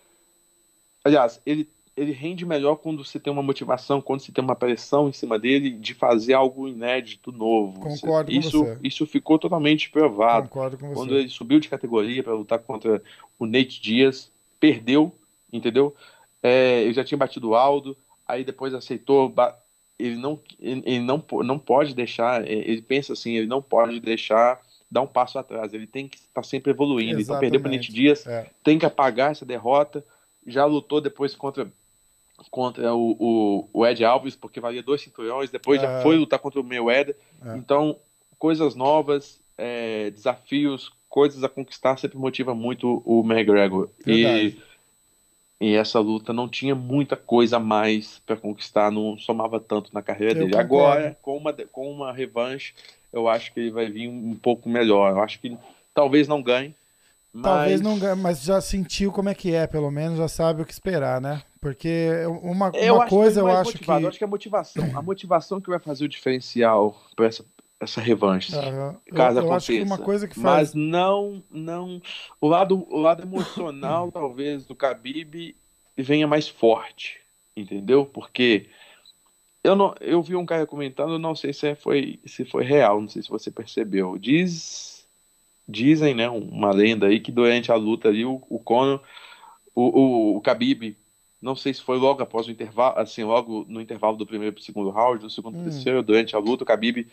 Aliás, ele ele rende melhor quando você tem uma motivação, quando você tem uma pressão em cima dele de fazer algo inédito, novo. Concordo isso, com você. Isso ficou totalmente provado. Concordo com você. Quando ele subiu de categoria para lutar contra o Nate Dias, perdeu, entendeu? É, ele já tinha batido o Aldo, aí depois aceitou. Ele não, ele não, não pode deixar, é, ele pensa assim, ele não pode deixar dar um passo atrás, ele tem que estar sempre evoluindo. Exatamente. Então, perder para o Nate Dias, é. tem que apagar essa derrota. Já lutou depois contra contra o, o, o, Ed Alves, porque valia dois cinturões, depois já é. foi lutar contra o Mayweather. É. Então, coisas novas, é, desafios, coisas a conquistar sempre motiva muito o McGregor. E, e essa luta não tinha muita coisa a mais para conquistar, não somava tanto na carreira eu dele. Concordo. Agora, com uma, com uma revanche, eu acho que ele vai vir um pouco melhor. Eu acho que talvez não ganhe, mas... Talvez não ganhe, mas já sentiu como é que é, pelo menos já sabe o que esperar, né? Porque uma, eu uma coisa eu acho motivado. que. Eu acho que é a motivação. A motivação que vai fazer o diferencial para essa, essa revanche. Uhum. Caso eu, eu que uma coisa que faz. Mas não, não. O lado, o lado emocional, talvez, do Khabib venha mais forte. Entendeu? Porque. Eu, não, eu vi um cara comentando, não sei se foi, se foi real, não sei se você percebeu. Diz, dizem, né, uma lenda aí, que durante a luta ali, o, o Conor, o, o, o Khabib não sei se foi logo após o intervalo, assim, logo no intervalo do primeiro para o segundo round, do segundo para o hum. terceiro, durante a luta, o Khabib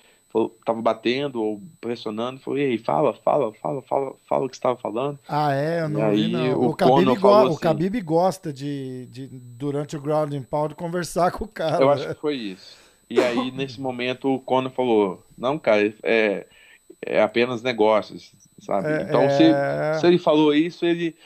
estava batendo ou pressionando, falou, ei, fala, fala, fala, fala, fala o que estava falando. Ah, é? Eu não e vi, aí, não. O, o, Khabib, go assim, o Khabib gosta de, de, durante o ground pound, conversar com o cara. Eu acho que foi isso. E aí, nesse momento, o Conor falou, não, cara, é, é apenas negócios, sabe? É, então, Se, é. se ele falou isso, ele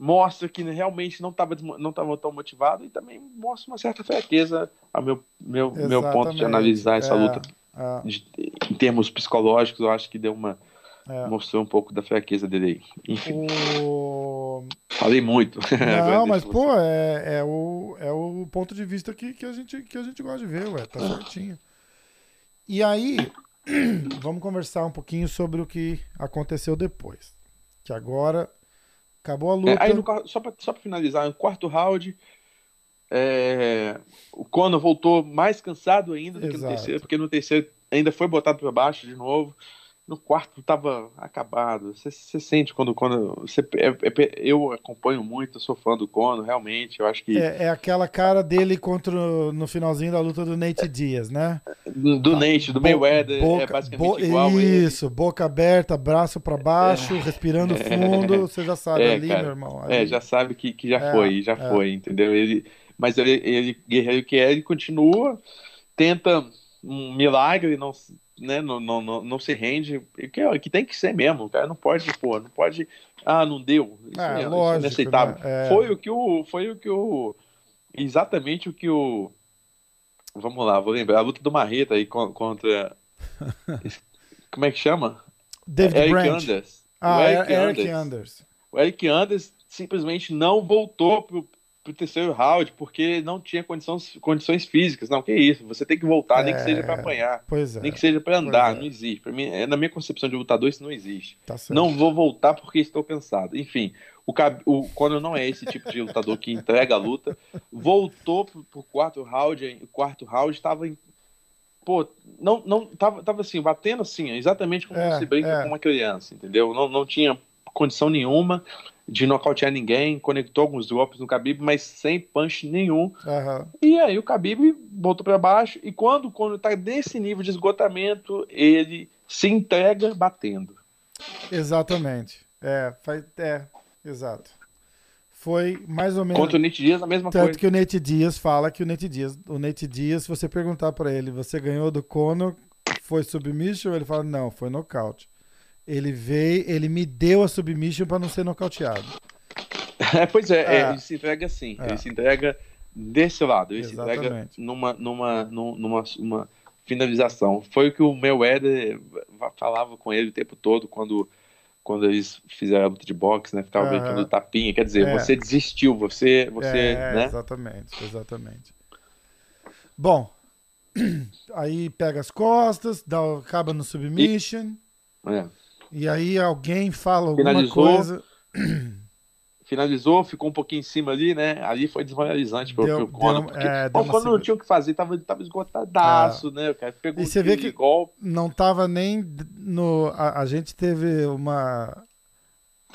mostra que realmente não estava não tava tão motivado e também mostra uma certa fraqueza a meu, meu, meu ponto de analisar essa é, luta. é. De, em termos psicológicos eu acho que deu uma é. mostrou um pouco da fraqueza dele aí. Enfim. O... falei muito. Não mas pô é, é, o, é o ponto de vista que, que, a gente, que a gente gosta de ver ué, tá certinho. E aí vamos conversar um pouquinho sobre o que aconteceu depois que agora Acabou a luta. É, aí no, só para só finalizar, no quarto round, é, o Conor voltou mais cansado ainda do Exato. que no terceiro, porque no terceiro ainda foi botado para baixo de novo no quarto tava acabado. Você, sente quando, quando você, é, é, eu acompanho muito, sou fã do Cono, realmente. Eu acho que é, é, aquela cara dele contra no finalzinho da luta do Nate Dias, né? Do, do Nate, do Mayweather, boca, é basicamente bo igual. Isso, boca aberta, braço para baixo, é. respirando fundo. Você já sabe é, ali, cara, meu irmão. Ali. É, já sabe que, que já foi, já foi, entendeu? Ele, mas ele, ele guerreiro que é, ele continua, tenta um milagre, não né, não, não, não, não se rende, que, que tem que ser mesmo, cara não pode, pô, não pode, ah, não deu, isso, é, é, lógico, isso é inaceitável. Né? É... Foi o que o, foi o que o, exatamente o que o, vamos lá, vou lembrar, a luta do Marreta aí contra, como é que chama? David Eric Brandt. Anders. Ah, Eric, Eric Anders. Anders. O Eric Anders simplesmente não voltou pro, pro terceiro round porque não tinha condições, condições físicas. Não, que isso, você tem que voltar, é, nem que seja para apanhar, é, nem que seja para andar, é. não existe. Para mim, é, na minha concepção de lutador, isso não existe. Tá não vou voltar porque estou cansado. Enfim, o, o Conor não é esse tipo de lutador que entrega a luta. Voltou pro, pro quarto round, o quarto round estava pô, não, não tava, tava assim, batendo assim, exatamente como É, se brinca é. com uma criança, entendeu? Não, não tinha condição nenhuma de nocautear ninguém, conectou alguns drops no Khabib, mas sem punch nenhum. Aham. E aí o Khabib voltou para baixo e quando quando tá nesse nível de esgotamento, ele se entrega batendo. Exatamente. É, faz, é, exato. Foi mais ou menos. Contra o Nate Diaz a mesma Tanto coisa. que o Nate Dias fala que o Nate Dias, o Nate Dias, se você perguntar pra ele, você ganhou do Conor, foi submission? Ele fala, não, foi nocaute. Ele veio, ele me deu a submission pra não ser nocauteado. É, pois é, é, ele se entrega assim, É. ele se entrega desse lado, ele se entrega Exatamente. numa, numa, num- numa, uma finalização. Foi o que o Mayweather falava com ele o tempo todo quando, quando eles fizeram a luta de boxe, né? Ficava Aham. brincando tapinha, quer dizer, É. você desistiu, você, você, é, né? exatamente, exatamente. Bom, aí pega as costas, dá, acaba no submission, É. e aí alguém fala alguma Finalizou. coisa. Finalizou, ficou um pouquinho em cima ali, né? Ali foi desmoralizante pro, Deu- pro porque é, o deu uma Conor não tinha o que fazer, tava, tava esgotadaço, né? O cara pegou E você um vê que- golpe. não tava nem no. A, a gente teve uma,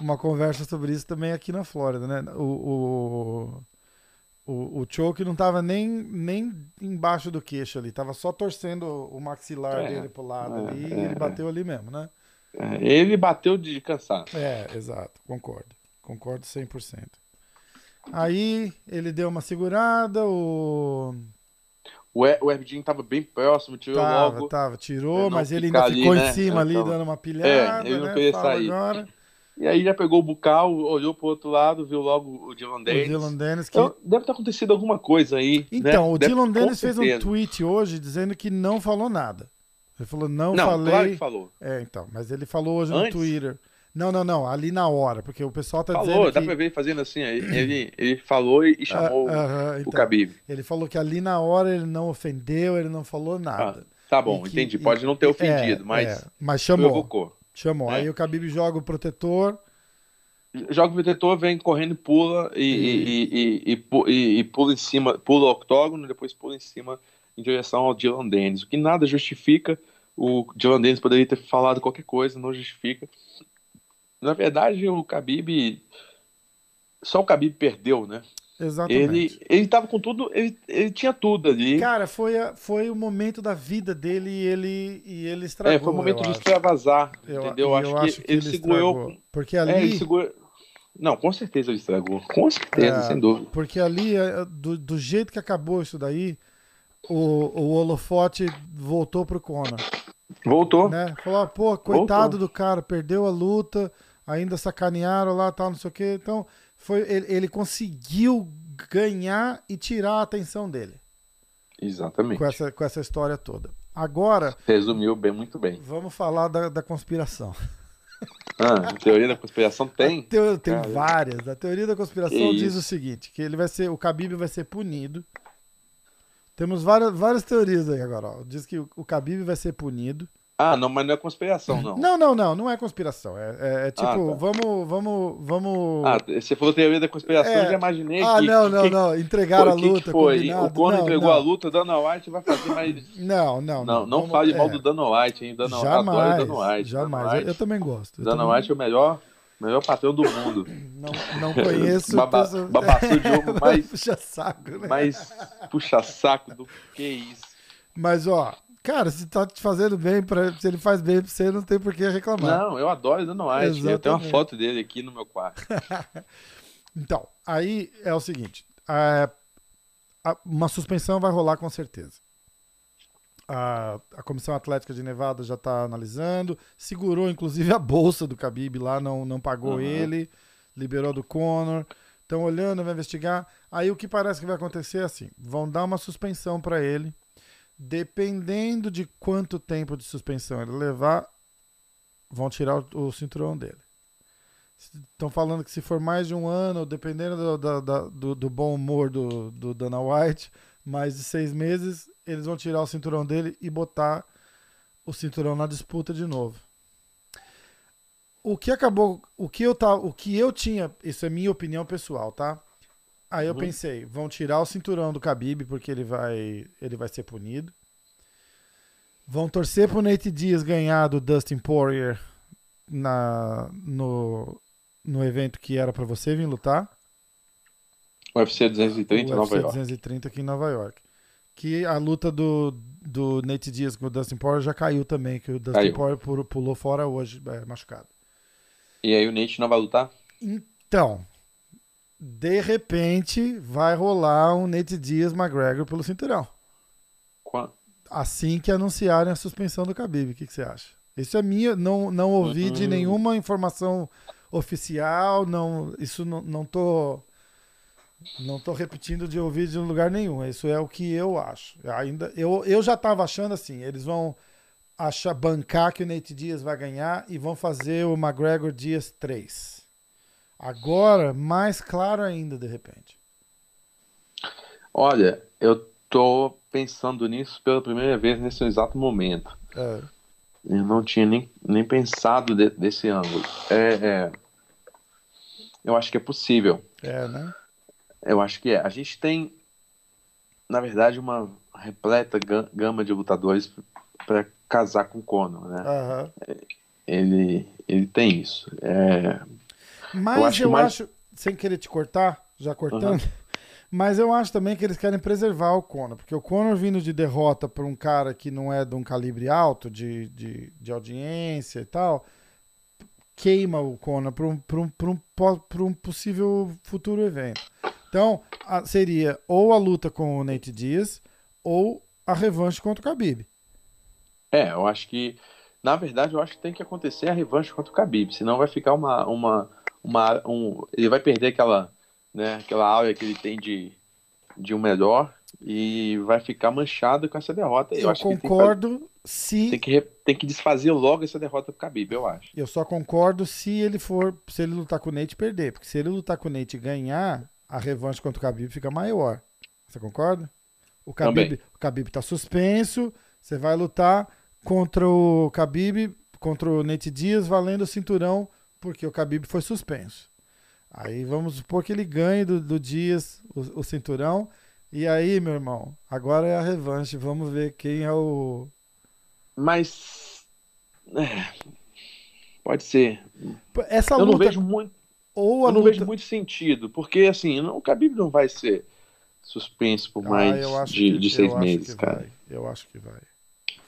uma conversa sobre isso também aqui na Flórida, né? O, o, o, o choke não tava nem, nem embaixo do queixo ali, tava só torcendo o maxilar É, dele pro lado é, ali é, e ele é. bateu ali mesmo, né? É, Ele bateu de cansaço. É, exato, concordo. Concordo 100%. Aí ele deu uma segurada, o. O, E- o Erdinho tava bem próximo, tirou Tava, logo. tava, tirou, não mas ele ainda ali, ficou em né? cima ali, Então, dando uma pilhada, é, ele não né? queria Fala sair. agora. E aí já pegou o bucal, olhou pro outro lado, viu logo o Dylan O Dennis. Dylan Dennis que Então, deve ter acontecido alguma coisa aí. Então, né? o Dylan Dennis fez um tweet hoje dizendo que não falou nada. Ele falou, não, Não, falei. claro que falou. É, então, mas ele falou hoje no Antes? Twitter. Não, não, não, ali na hora, porque o pessoal tá Falou, dizendo dá que... pra ver fazendo assim. aí. Ele, ele falou e, e chamou Ah, aham, o então, Khabib. Ele falou que ali na hora ele não ofendeu, ele não falou nada. Tá bom, E que- entendi. e- Pode não ter é, ofendido, mas é, mas chamou, provocou. chamou. É. Aí o Khabib joga o protetor, Joga o protetor, vem correndo e pula e, e, e, e, e- e pula em cima, pula o octógono, depois pula em cima em direção ao Dylan Dennis. O que nada justifica. O Dylan Dennis poderia ter falado qualquer coisa, não justifica. Na verdade, o Khabib. Só o Khabib perdeu, né? exatamente. Ele, ele tava com tudo, ele, ele tinha tudo ali. Cara, foi, a- foi o momento da vida dele e ele, e ele estragou, é, foi o momento eu de acho. extravasar, Eu, entendeu? e acho, eu que acho que ele, ele segurou. Porque É, ali, ele segurou. Não, com certeza ele estragou. Com certeza, É. sem dúvida. porque ali é, do, do jeito que acabou isso daí, o, o holofote voltou pro Conor, Voltou. né? Falou, ah, pô, coitado do cara, perdeu a luta, ainda sacanearam lá, tal, não sei o quê. Então, foi, ele, ele conseguiu ganhar e tirar a atenção dele Exatamente. com essa, com essa história toda. Agora, Resumiu bem, muito bem. vamos falar da, da conspiração. Ah, teoria da conspiração tem? Teo- tem várias. A teoria da conspiração diz isso. o seguinte: que ele vai ser, o Khabib vai ser punido. Temos várias, várias teorias aí agora. Ó. Diz que o, o Khabib vai ser punido. Ah, não, mas não é conspiração, não. Não, não, não, não é conspiração. É, é- é tipo, Ah, tá. vamos, vamos, vamos. Ah, você falou teoria da conspiração, É. eu já imaginei Ah, que. não, não, que, não. Entregaram a que, que luta, foi? combinado. O Conor não, entregou não. a luta, Dana White vai fazer mais. Não, não, Não, não Vamos- fale mal é, do Dana White, hein? Dana, adoro Jamais, Dana White. jamais. Dana Eu, White, eu também gosto. Eu Dana também- White é o melhor, melhor patrão do mundo. não, não conheço. Baba- pessoa- babaçu de ovo mais- Puxa saco, né? Mas puxa saco do que isso. Mas, ó, cara, se tá te fazendo bem, pra, se ele faz bem pra você, não tem por que reclamar. Não, eu adoro o Dana White. Eu tenho uma Exatamente. foto dele aqui no meu quarto. Então, aí é o seguinte: é, a- uma suspensão vai rolar com certeza. A, a Comissão Atlética de Nevada já está analisando, segurou inclusive a bolsa do Khabib lá, não, não pagou Uhum. ele, liberou do Conor. Estão olhando, vai investigar. Aí o que parece que vai acontecer é assim: vão dar uma suspensão para ele, dependendo de quanto tempo de suspensão ele levar, vão tirar o, o cinturão dele. Estão falando que se for mais de um ano, dependendo do, da- do, do bom humor do, do Dana White, mais de seis meses, eles vão tirar o cinturão dele e botar o cinturão na disputa de novo. O que acabou, o que eu tá, o que eu tinha, isso é minha opinião pessoal, tá? Aí eu Uhum. pensei, vão tirar o cinturão do Khabib porque ele vai, ele vai ser punido. Vão torcer pro Nate Diaz ganhar do Dustin Poirier na, no, no evento que era para você vir lutar. UFC 230 em Nova York. 230 aqui em Nova York. Que a luta do, do Nate Diaz com o Dustin Poirier já caiu também, que o Dustin caiu. Poirier pulou fora hoje, é, machucado. E aí o Nate não vai lutar? Então, de repente vai rolar um Nate Diaz McGregor pelo cinturão. Quando? Assim que anunciarem a suspensão do Khabib, o que, que você acha? Isso é minha, não, não ouvi uhum. de nenhuma informação oficial, não, isso não, não tô não tô repetindo de ouvir de lugar nenhum. Isso é o que eu acho. Ainda eu, eu já estava achando assim, eles vão achar bancar que o Nate Diaz vai ganhar e vão fazer o McGregor Diaz 3. Agora, mais claro ainda de repente. Olha, eu tô pensando nisso pela primeira vez nesse exato momento. É. Eu não tinha nem, nem pensado de, desse ângulo. É, é, eu acho que é possível. É, né? Eu acho que é. A gente tem, na verdade, uma repleta gama de lutadores para casar com o Conor, né? Uhum. Ele, ele tem isso. É... Mas eu, acho, eu mais... acho, sem querer te cortar, já cortando, uhum. mas eu acho também que eles querem preservar o Conor, porque o Conor vindo de derrota para um cara que não é de um calibre alto de, de, de audiência e tal, queima o Conor para um, um, um, um possível futuro evento. Então, a, seria ou a luta com o Nate Diaz ou a revanche contra o Khabib. É, eu acho que, na verdade, eu acho que tem que acontecer a revanche contra o Khabib, senão vai ficar uma, uma, uma um, ele vai perder aquela, né, aquela áurea que ele tem de, de um melhor e vai ficar manchado com essa derrota. Eu, eu concordo tem que, se tem que, tem que desfazer logo essa derrota pro Khabib, eu acho. Eu só concordo se ele for, se ele lutar com o Nate perder, porque se ele lutar com o Nate e ganhar, a revanche contra o Khabib fica maior. Você concorda? O Khabib, o Khabib tá suspenso, você vai lutar contra o Khabib, contra o Nate Dias, valendo o cinturão, porque o Khabib foi suspenso. Aí vamos supor que ele ganhe do, do Dias o, o cinturão. E aí, meu irmão, agora é a revanche. Vamos ver quem é o. Mas. É, pode ser. Essa eu luta... não vejo muito. Ou eu não luta... vejo muito sentido, porque assim, não, o Khabib não vai ser suspenso por ah, mais ah, de, que, de, seis meses, cara. Vai. Eu acho que vai.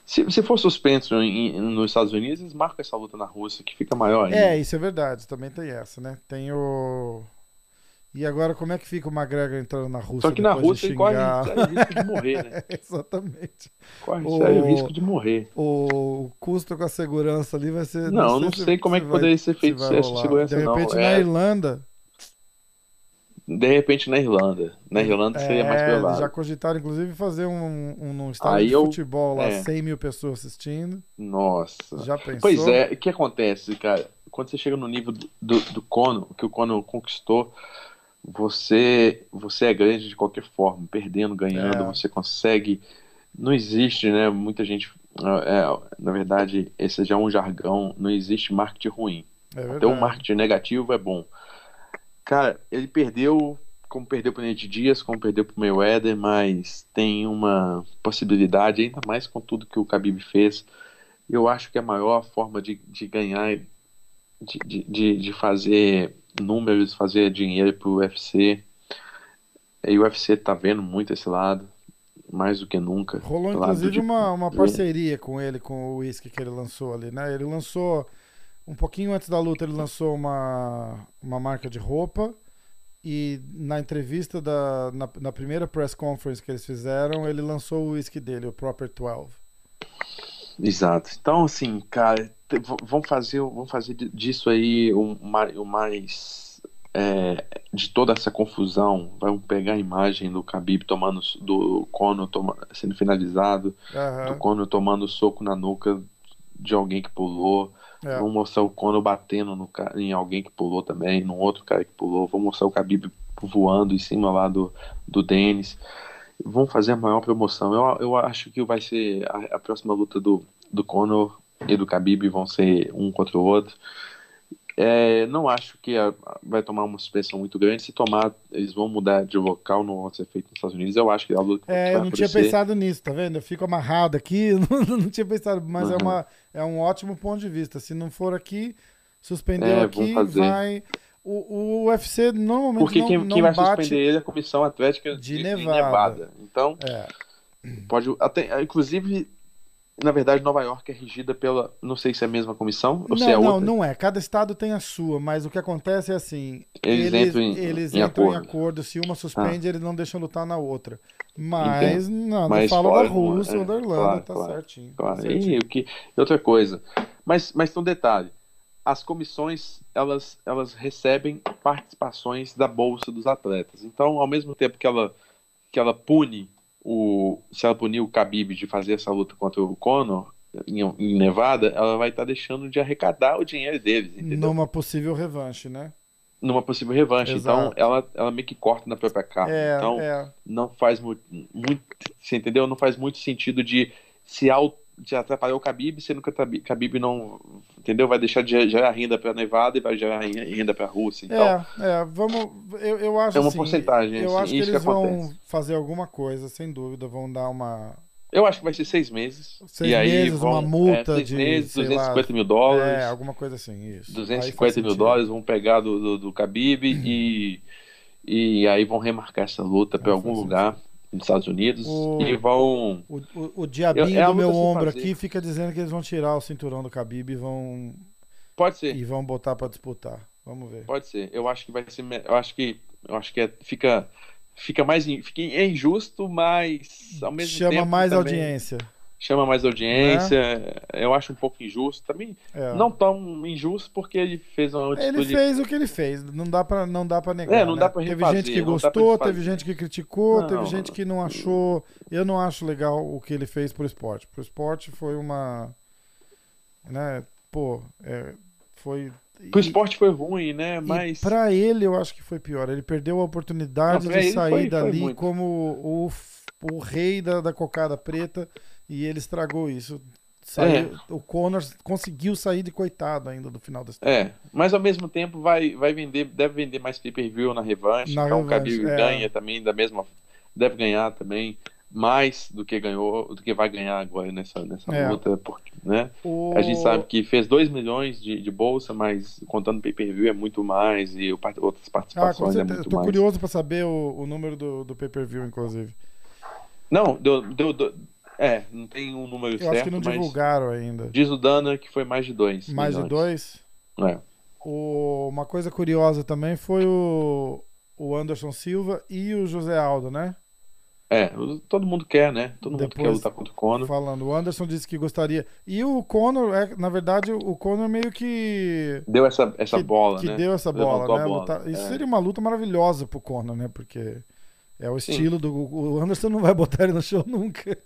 Se, se for suspenso em, nos Estados Unidos, eles marcam essa luta na Rússia, que fica maior ainda. É, isso é verdade, também tem essa, né? Tem o. E agora, como é que fica o McGregor entrando na Rússia? Só que na Rússia ele corre sério risco de morrer, né? Exatamente. Corre o... sério risco de morrer. O custo com a segurança ali vai ser. Não, não sei, não sei como é que poderia ser feito se essa segurança, De repente, não. na é... Irlanda. De repente, na Irlanda. Na Irlanda é, seria mais provável. Já cogitaram, inclusive, fazer um, um, um estádio Aí de eu... futebol lá, é. 100 mil pessoas assistindo. Nossa. Já pensou? Pois é, o que acontece, cara? Quando você chega no nível do, do, do Cono, que o Cono conquistou você você é grande de qualquer forma, perdendo, ganhando, é. você consegue. Não existe, né? Muita gente. É, na verdade, esse já é um jargão. Não existe marketing ruim. É Até o marketing negativo é bom. Cara, ele perdeu, como perdeu para o Nate Dias, como perdeu para o Mayweather, mas tem uma possibilidade, ainda mais com tudo que o Khabib fez. Eu acho que a maior forma de, de ganhar, de, de, de fazer números, fazer dinheiro pro UFC. E o UFC tá vendo muito esse lado, mais do que nunca. Rolou inclusive de... uma, uma parceria com ele, com o whisky que ele lançou ali, né? Ele lançou, um pouquinho antes da luta, ele lançou uma, uma marca de roupa. E na entrevista da na, na primeira press conference que eles fizeram, ele lançou o whisky dele, o Proper 12. Exato. Então, assim, cara, vamos fazer, vamos fazer disso aí o, mais é, de toda essa confusão. Vamos pegar a imagem do Khabib tomando do Conor toma, sendo finalizado, uhum. do Conor tomando soco na nuca de alguém que pulou. É. Vamos mostrar o Conor batendo no, em alguém que pulou também, num outro cara que pulou. Vamos mostrar o Khabib voando em cima lá do, do Denis. Vamos fazer a maior promoção. Eu, eu acho que vai ser a, a próxima luta do, do Conor e do Khabib vão ser um contra o outro. É, não acho que a, vai tomar uma suspensão muito grande. Se tomar, eles vão mudar de local, não vai ser feito nos Estados Unidos. Eu acho que a luta É, eu não tinha pensado nisso, tá vendo? Eu fico amarrado aqui, não, não tinha pensado, mas Uhum. é, uma, é um ótimo ponto de vista. Se não for aqui, suspendeu É, aqui, vai. O, o UFC normalmente Porque não, quem, não quem vai suspender ele é a Comissão Atlética de de, Nevada. Nevada. Então, É, pode. Até, inclusive, na verdade, Nova York é regida pela. Não sei se é a mesma comissão ou não, se é não, outra. não é. Cada estado tem a sua, mas o que acontece é assim: Eles entram em- eles em entram em acordo. Ah. acordo. Se uma suspende, eles não deixam lutar na outra. Mas não, Mas não falo da Rússia é, ou da Irlanda, claro, tá claro, certinho. tá Claro. certinho. E, o que, outra coisa. Mas, mas tem um detalhe. As comissões, elas, elas recebem participações da bolsa dos atletas. Então, ao mesmo tempo que ela, que ela pune o... Se ela punir o Khabib de fazer essa luta contra o Conor em, em Nevada, ela vai estar deixando de arrecadar o dinheiro deles, entendeu? Numa possível revanche, né? Numa possível revanche. Então, Exato. ela, ela meio que corta na própria carne. É, então, é. não faz muito, muito, você entendeu? Não faz muito sentido de se au- de atrapalhar o Khabib, sendo que o Khabib não, entendeu? Vai deixar de gerar renda para Nevada e vai gerar renda para a Rússia. Então, É, é, vamos. Eu, eu acho É uma assim, porcentagem, Eu assim, acho que eles que vão fazer alguma coisa, sem dúvida. Vão dar uma. eu acho que vai ser seis meses. Seis e aí meses, vão, uma multa é, seis de, meses, sei 250 lá, mil dólares. É, alguma coisa assim, isso. Aí faz 250 mil sentido. dólares vão pegar do, do, do Khabib e, e aí vão remarcar essa luta para algum lugar nos Estados Unidos O- e vão. O, o, o diabinho É- do meu ombro fazer. aqui fica dizendo que eles vão tirar o cinturão do Khabib e vão, Pode ser. e vão botar pra disputar. Vamos ver. Pode ser. Eu acho que vai ser. Eu acho que. Eu acho que é- fica. Fica mais. Fica é injusto, mas ao mesmo Chama tempo. mais também audiência. Chama mais audiência. Eu acho um pouco injusto. Também É. não tão injusto porque ele fez uma Ele atitude. fez o que ele fez, não dá pra, não dá pra negar. É, não né? dá Teve gente que gostou, teve gente que criticou, Não. teve gente que não achou. Eu não acho legal o que ele fez pro esporte. Pro esporte foi uma. Né, pô, é, foi. Pro esporte foi ruim, né? Mas. pra ele, eu acho que foi pior. Ele perdeu a oportunidade Não, de ele sair foi- foi dali muito. como o, o rei da, da cocada preta e ele estragou isso. Saiu, É. O Conor conseguiu sair de coitado ainda do final da história. É, mas ao mesmo tempo vai, vai vender, deve vender mais pay-per-view na revanche. Na então o revanche, Khabib é. ganha também da mesma, deve ganhar também mais do que ganhou, do que vai ganhar agora nessa, nessa É. luta, porque, né? O- A gente sabe que fez 2 milhões de, de bolsa, mas contando pay-per-view é muito mais e o outras Ah, participações é certeza. muito Tô mais. curioso pra saber o, o número do, do pay-per-view, inclusive. Não, deu, deu, deu- é, não tem um número Eu certo, acho que não mas divulgaram ainda. diz o Dana que foi mais de 2 Mais de dois? É. O- uma coisa curiosa também foi o, o Anderson Silva e o José Aldo, né? É, todo mundo quer, né? Todo mundo Depois- quer lutar contra o Conor. Falando. O Anderson disse que gostaria. E o Conor, é, na verdade, o Conor meio que. Deu essa, essa que, bola, que né? deu essa bola, né? bola, Lutar- Isso é. seria uma luta maravilhosa pro Conor, né? Porque é o Sim. estilo do. O Anderson não vai botar ele no show nunca.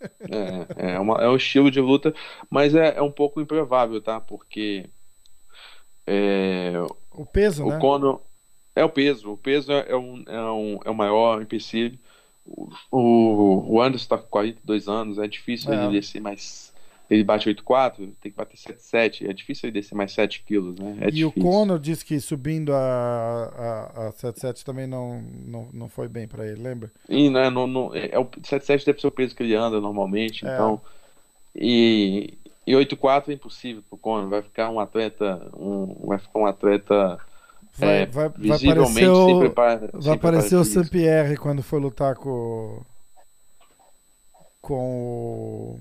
É, é, uma, é um estilo de luta, mas é, é um pouco improvável, tá? Porque é, O peso, o né? Conor é o peso. O peso é, é um, é, um, é o maior empecilho. O, o, o Anderson tá com 42 anos, é difícil É. ele descer mais. Ele bate 8,4, tem que bater 7,7. É difícil ele descer mais 7 quilos, né? É e o difícil. Conor disse que subindo a, a, a 7-7 também não, não, não foi bem pra ele, lembra? E né, não, não, é, é o 7,7 deve ser o peso que ele anda normalmente, É. então. E, e 8,4 é impossível pro Conor. Vai ficar um atleta. Um, vai ficar um atleta Vai, É, vai, vai aparecer sem o, prepara- vai aparecer o. Saint-Pierre quando for lutar com. Com o.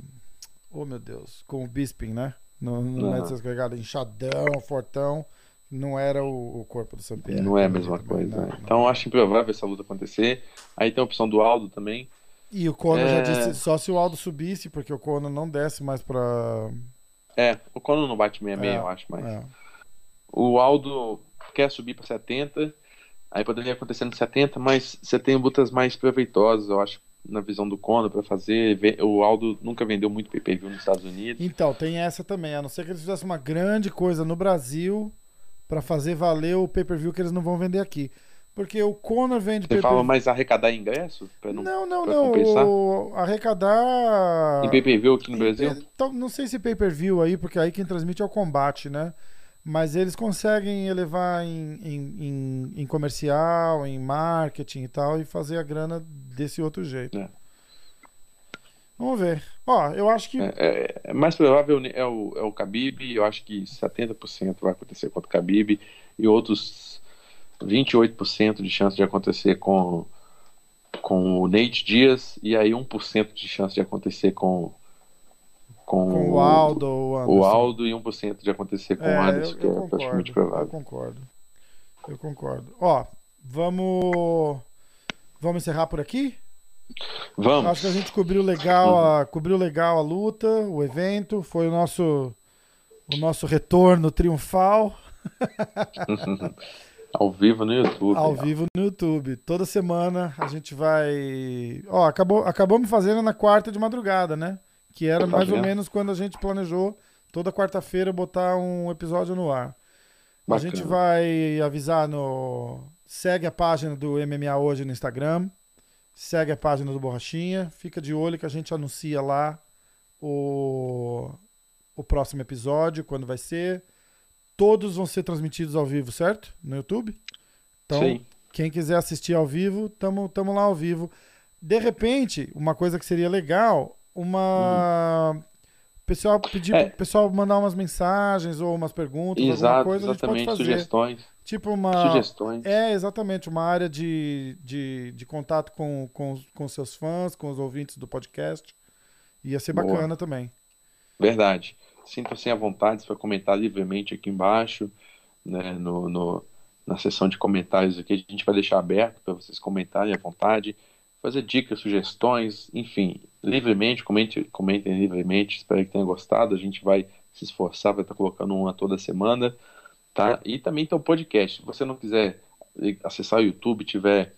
Oh meu Deus. Com o Bisping, né? No Aham. Madison Square Garden, inchadão, fortão. Não era o, o corpo do Saint-Pierre. Não é a mesma também, coisa. não, né? não. Então eu acho improvável essa luta acontecer. Aí tem a opção do Aldo também. E o Conor já É. disse só se o Aldo subisse, porque o Conor não desce mais pra. É, o Conor não bate 66, É, eu acho, mas. É. O Aldo quer subir para 70. Aí poderia acontecer no 70, mas você tem lutas mais proveitosas, eu acho, na visão do Conor para fazer. O Aldo nunca vendeu muito pay-per-view nos Estados Unidos. Então, tem essa também. A não ser que eles fizessem uma grande coisa no Brasil pra fazer valer o pay-per-view que eles não vão vender aqui. Porque o Conor vende Você fala mais arrecadar ingresso? Pra não... Não, não, não. compensar? O... Arrecadar. Em pay-per-view aqui no Brasil? Então, não sei se pay-per-view aí, porque aí quem transmite é o combate, né? Mas eles conseguem elevar em, em, em, em comercial, em marketing e tal, e fazer a grana desse outro jeito. É. Vamos ver. Ó, eu acho que. É, é, é mais provável é o, é o Khabib, eu acho que 70% vai acontecer contra o Khabib e outros 28% de chance de acontecer com, com o Nate Diaz e aí 1% de chance de acontecer com com, com o Aldo ou Anderson. o Aldo e 1% de acontecer com É, o Anderson, eu- que eu é concordo, praticamente Eu provável. concordo. Eu concordo. Ó, vamos. Vamos encerrar por aqui? Vamos. Acho que a gente cobriu legal a, cobriu legal a luta, o evento. Foi o nosso, o nosso retorno triunfal Ao vivo no YouTube. ao vivo no YouTube. Toda semana a gente vai. Ó, acabou, acabamos fazendo na quarta de madrugada, né? Que era mais ou menos quando a gente planejou toda quarta-feira botar um episódio no ar. A Bacana. gente vai avisar no. Segue a página do MMA hoje no Instagram. Segue a página do Borrachinha. Fica de olho que a gente anuncia lá o, o próximo episódio, quando vai ser. Todos vão ser transmitidos ao vivo, certo? No YouTube. Então, Sim. quem quiser assistir ao vivo, tamo, tamo lá ao vivo. De repente, uma coisa que seria legal, uma. Pessoal pedir É. pessoal mandar umas mensagens ou umas perguntas, alguma Exato, coisa, a gente pode exatamente. fazer. Sugestões. Tipo uma. Sugestões. É, exatamente, uma área de, de, de contato com, com, com seus fãs, com os ouvintes do podcast. Ia ser Boa. bacana também. Verdade. Sinta-se à vontade para comentar livremente aqui embaixo, né, no, no- na seção de comentários aqui. A gente vai deixar aberto para vocês comentarem à vontade, fazer dicas, sugestões, enfim, livremente, comente, comentem livremente. Espero que tenham gostado. A gente vai se esforçar para estar colocando uma toda semana, tá? E também tem o podcast. Se você não quiser acessar o YouTube, tiver,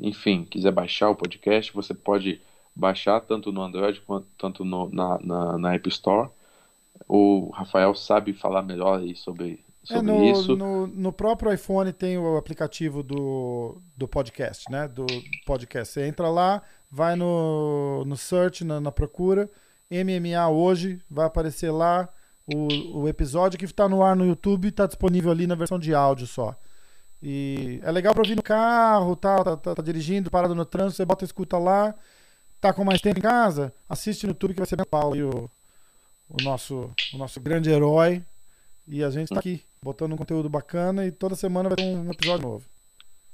enfim, quiser baixar o podcast, você pode baixar tanto no Android quanto tanto no- na, na, na App Store. O Rafael sabe falar melhor aí sobre, É, no, isso. no, no próprio iPhone tem o aplicativo do, do podcast, né? Do podcast. Você entra lá, vai no, no search, na, na procura, MMA hoje, vai aparecer lá o, o episódio que está no ar no YouTube, está disponível ali na versão de áudio só. E é legal para ouvir no carro, tá, tá, tá, tá dirigindo, parado no trânsito, você bota escuta lá. Tá com mais tempo em casa? Assiste no YouTube que vai ser bem Paulo aí, o, o, nosso, o nosso grande herói. E a gente tá aqui, botando um conteúdo bacana e toda semana vai ter um episódio novo.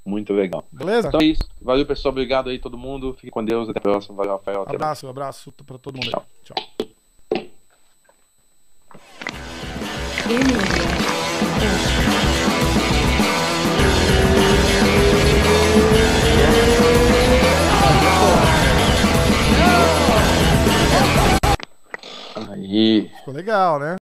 Muito legal. Beleza? Então é isso. Valeu, pessoal. Obrigado aí, todo mundo. Fique com Deus. Até a próxima. Valeu, Rafael. Até. Abraço, abraço pra todo mundo aí. Tchau. Aí. Ficou legal, né?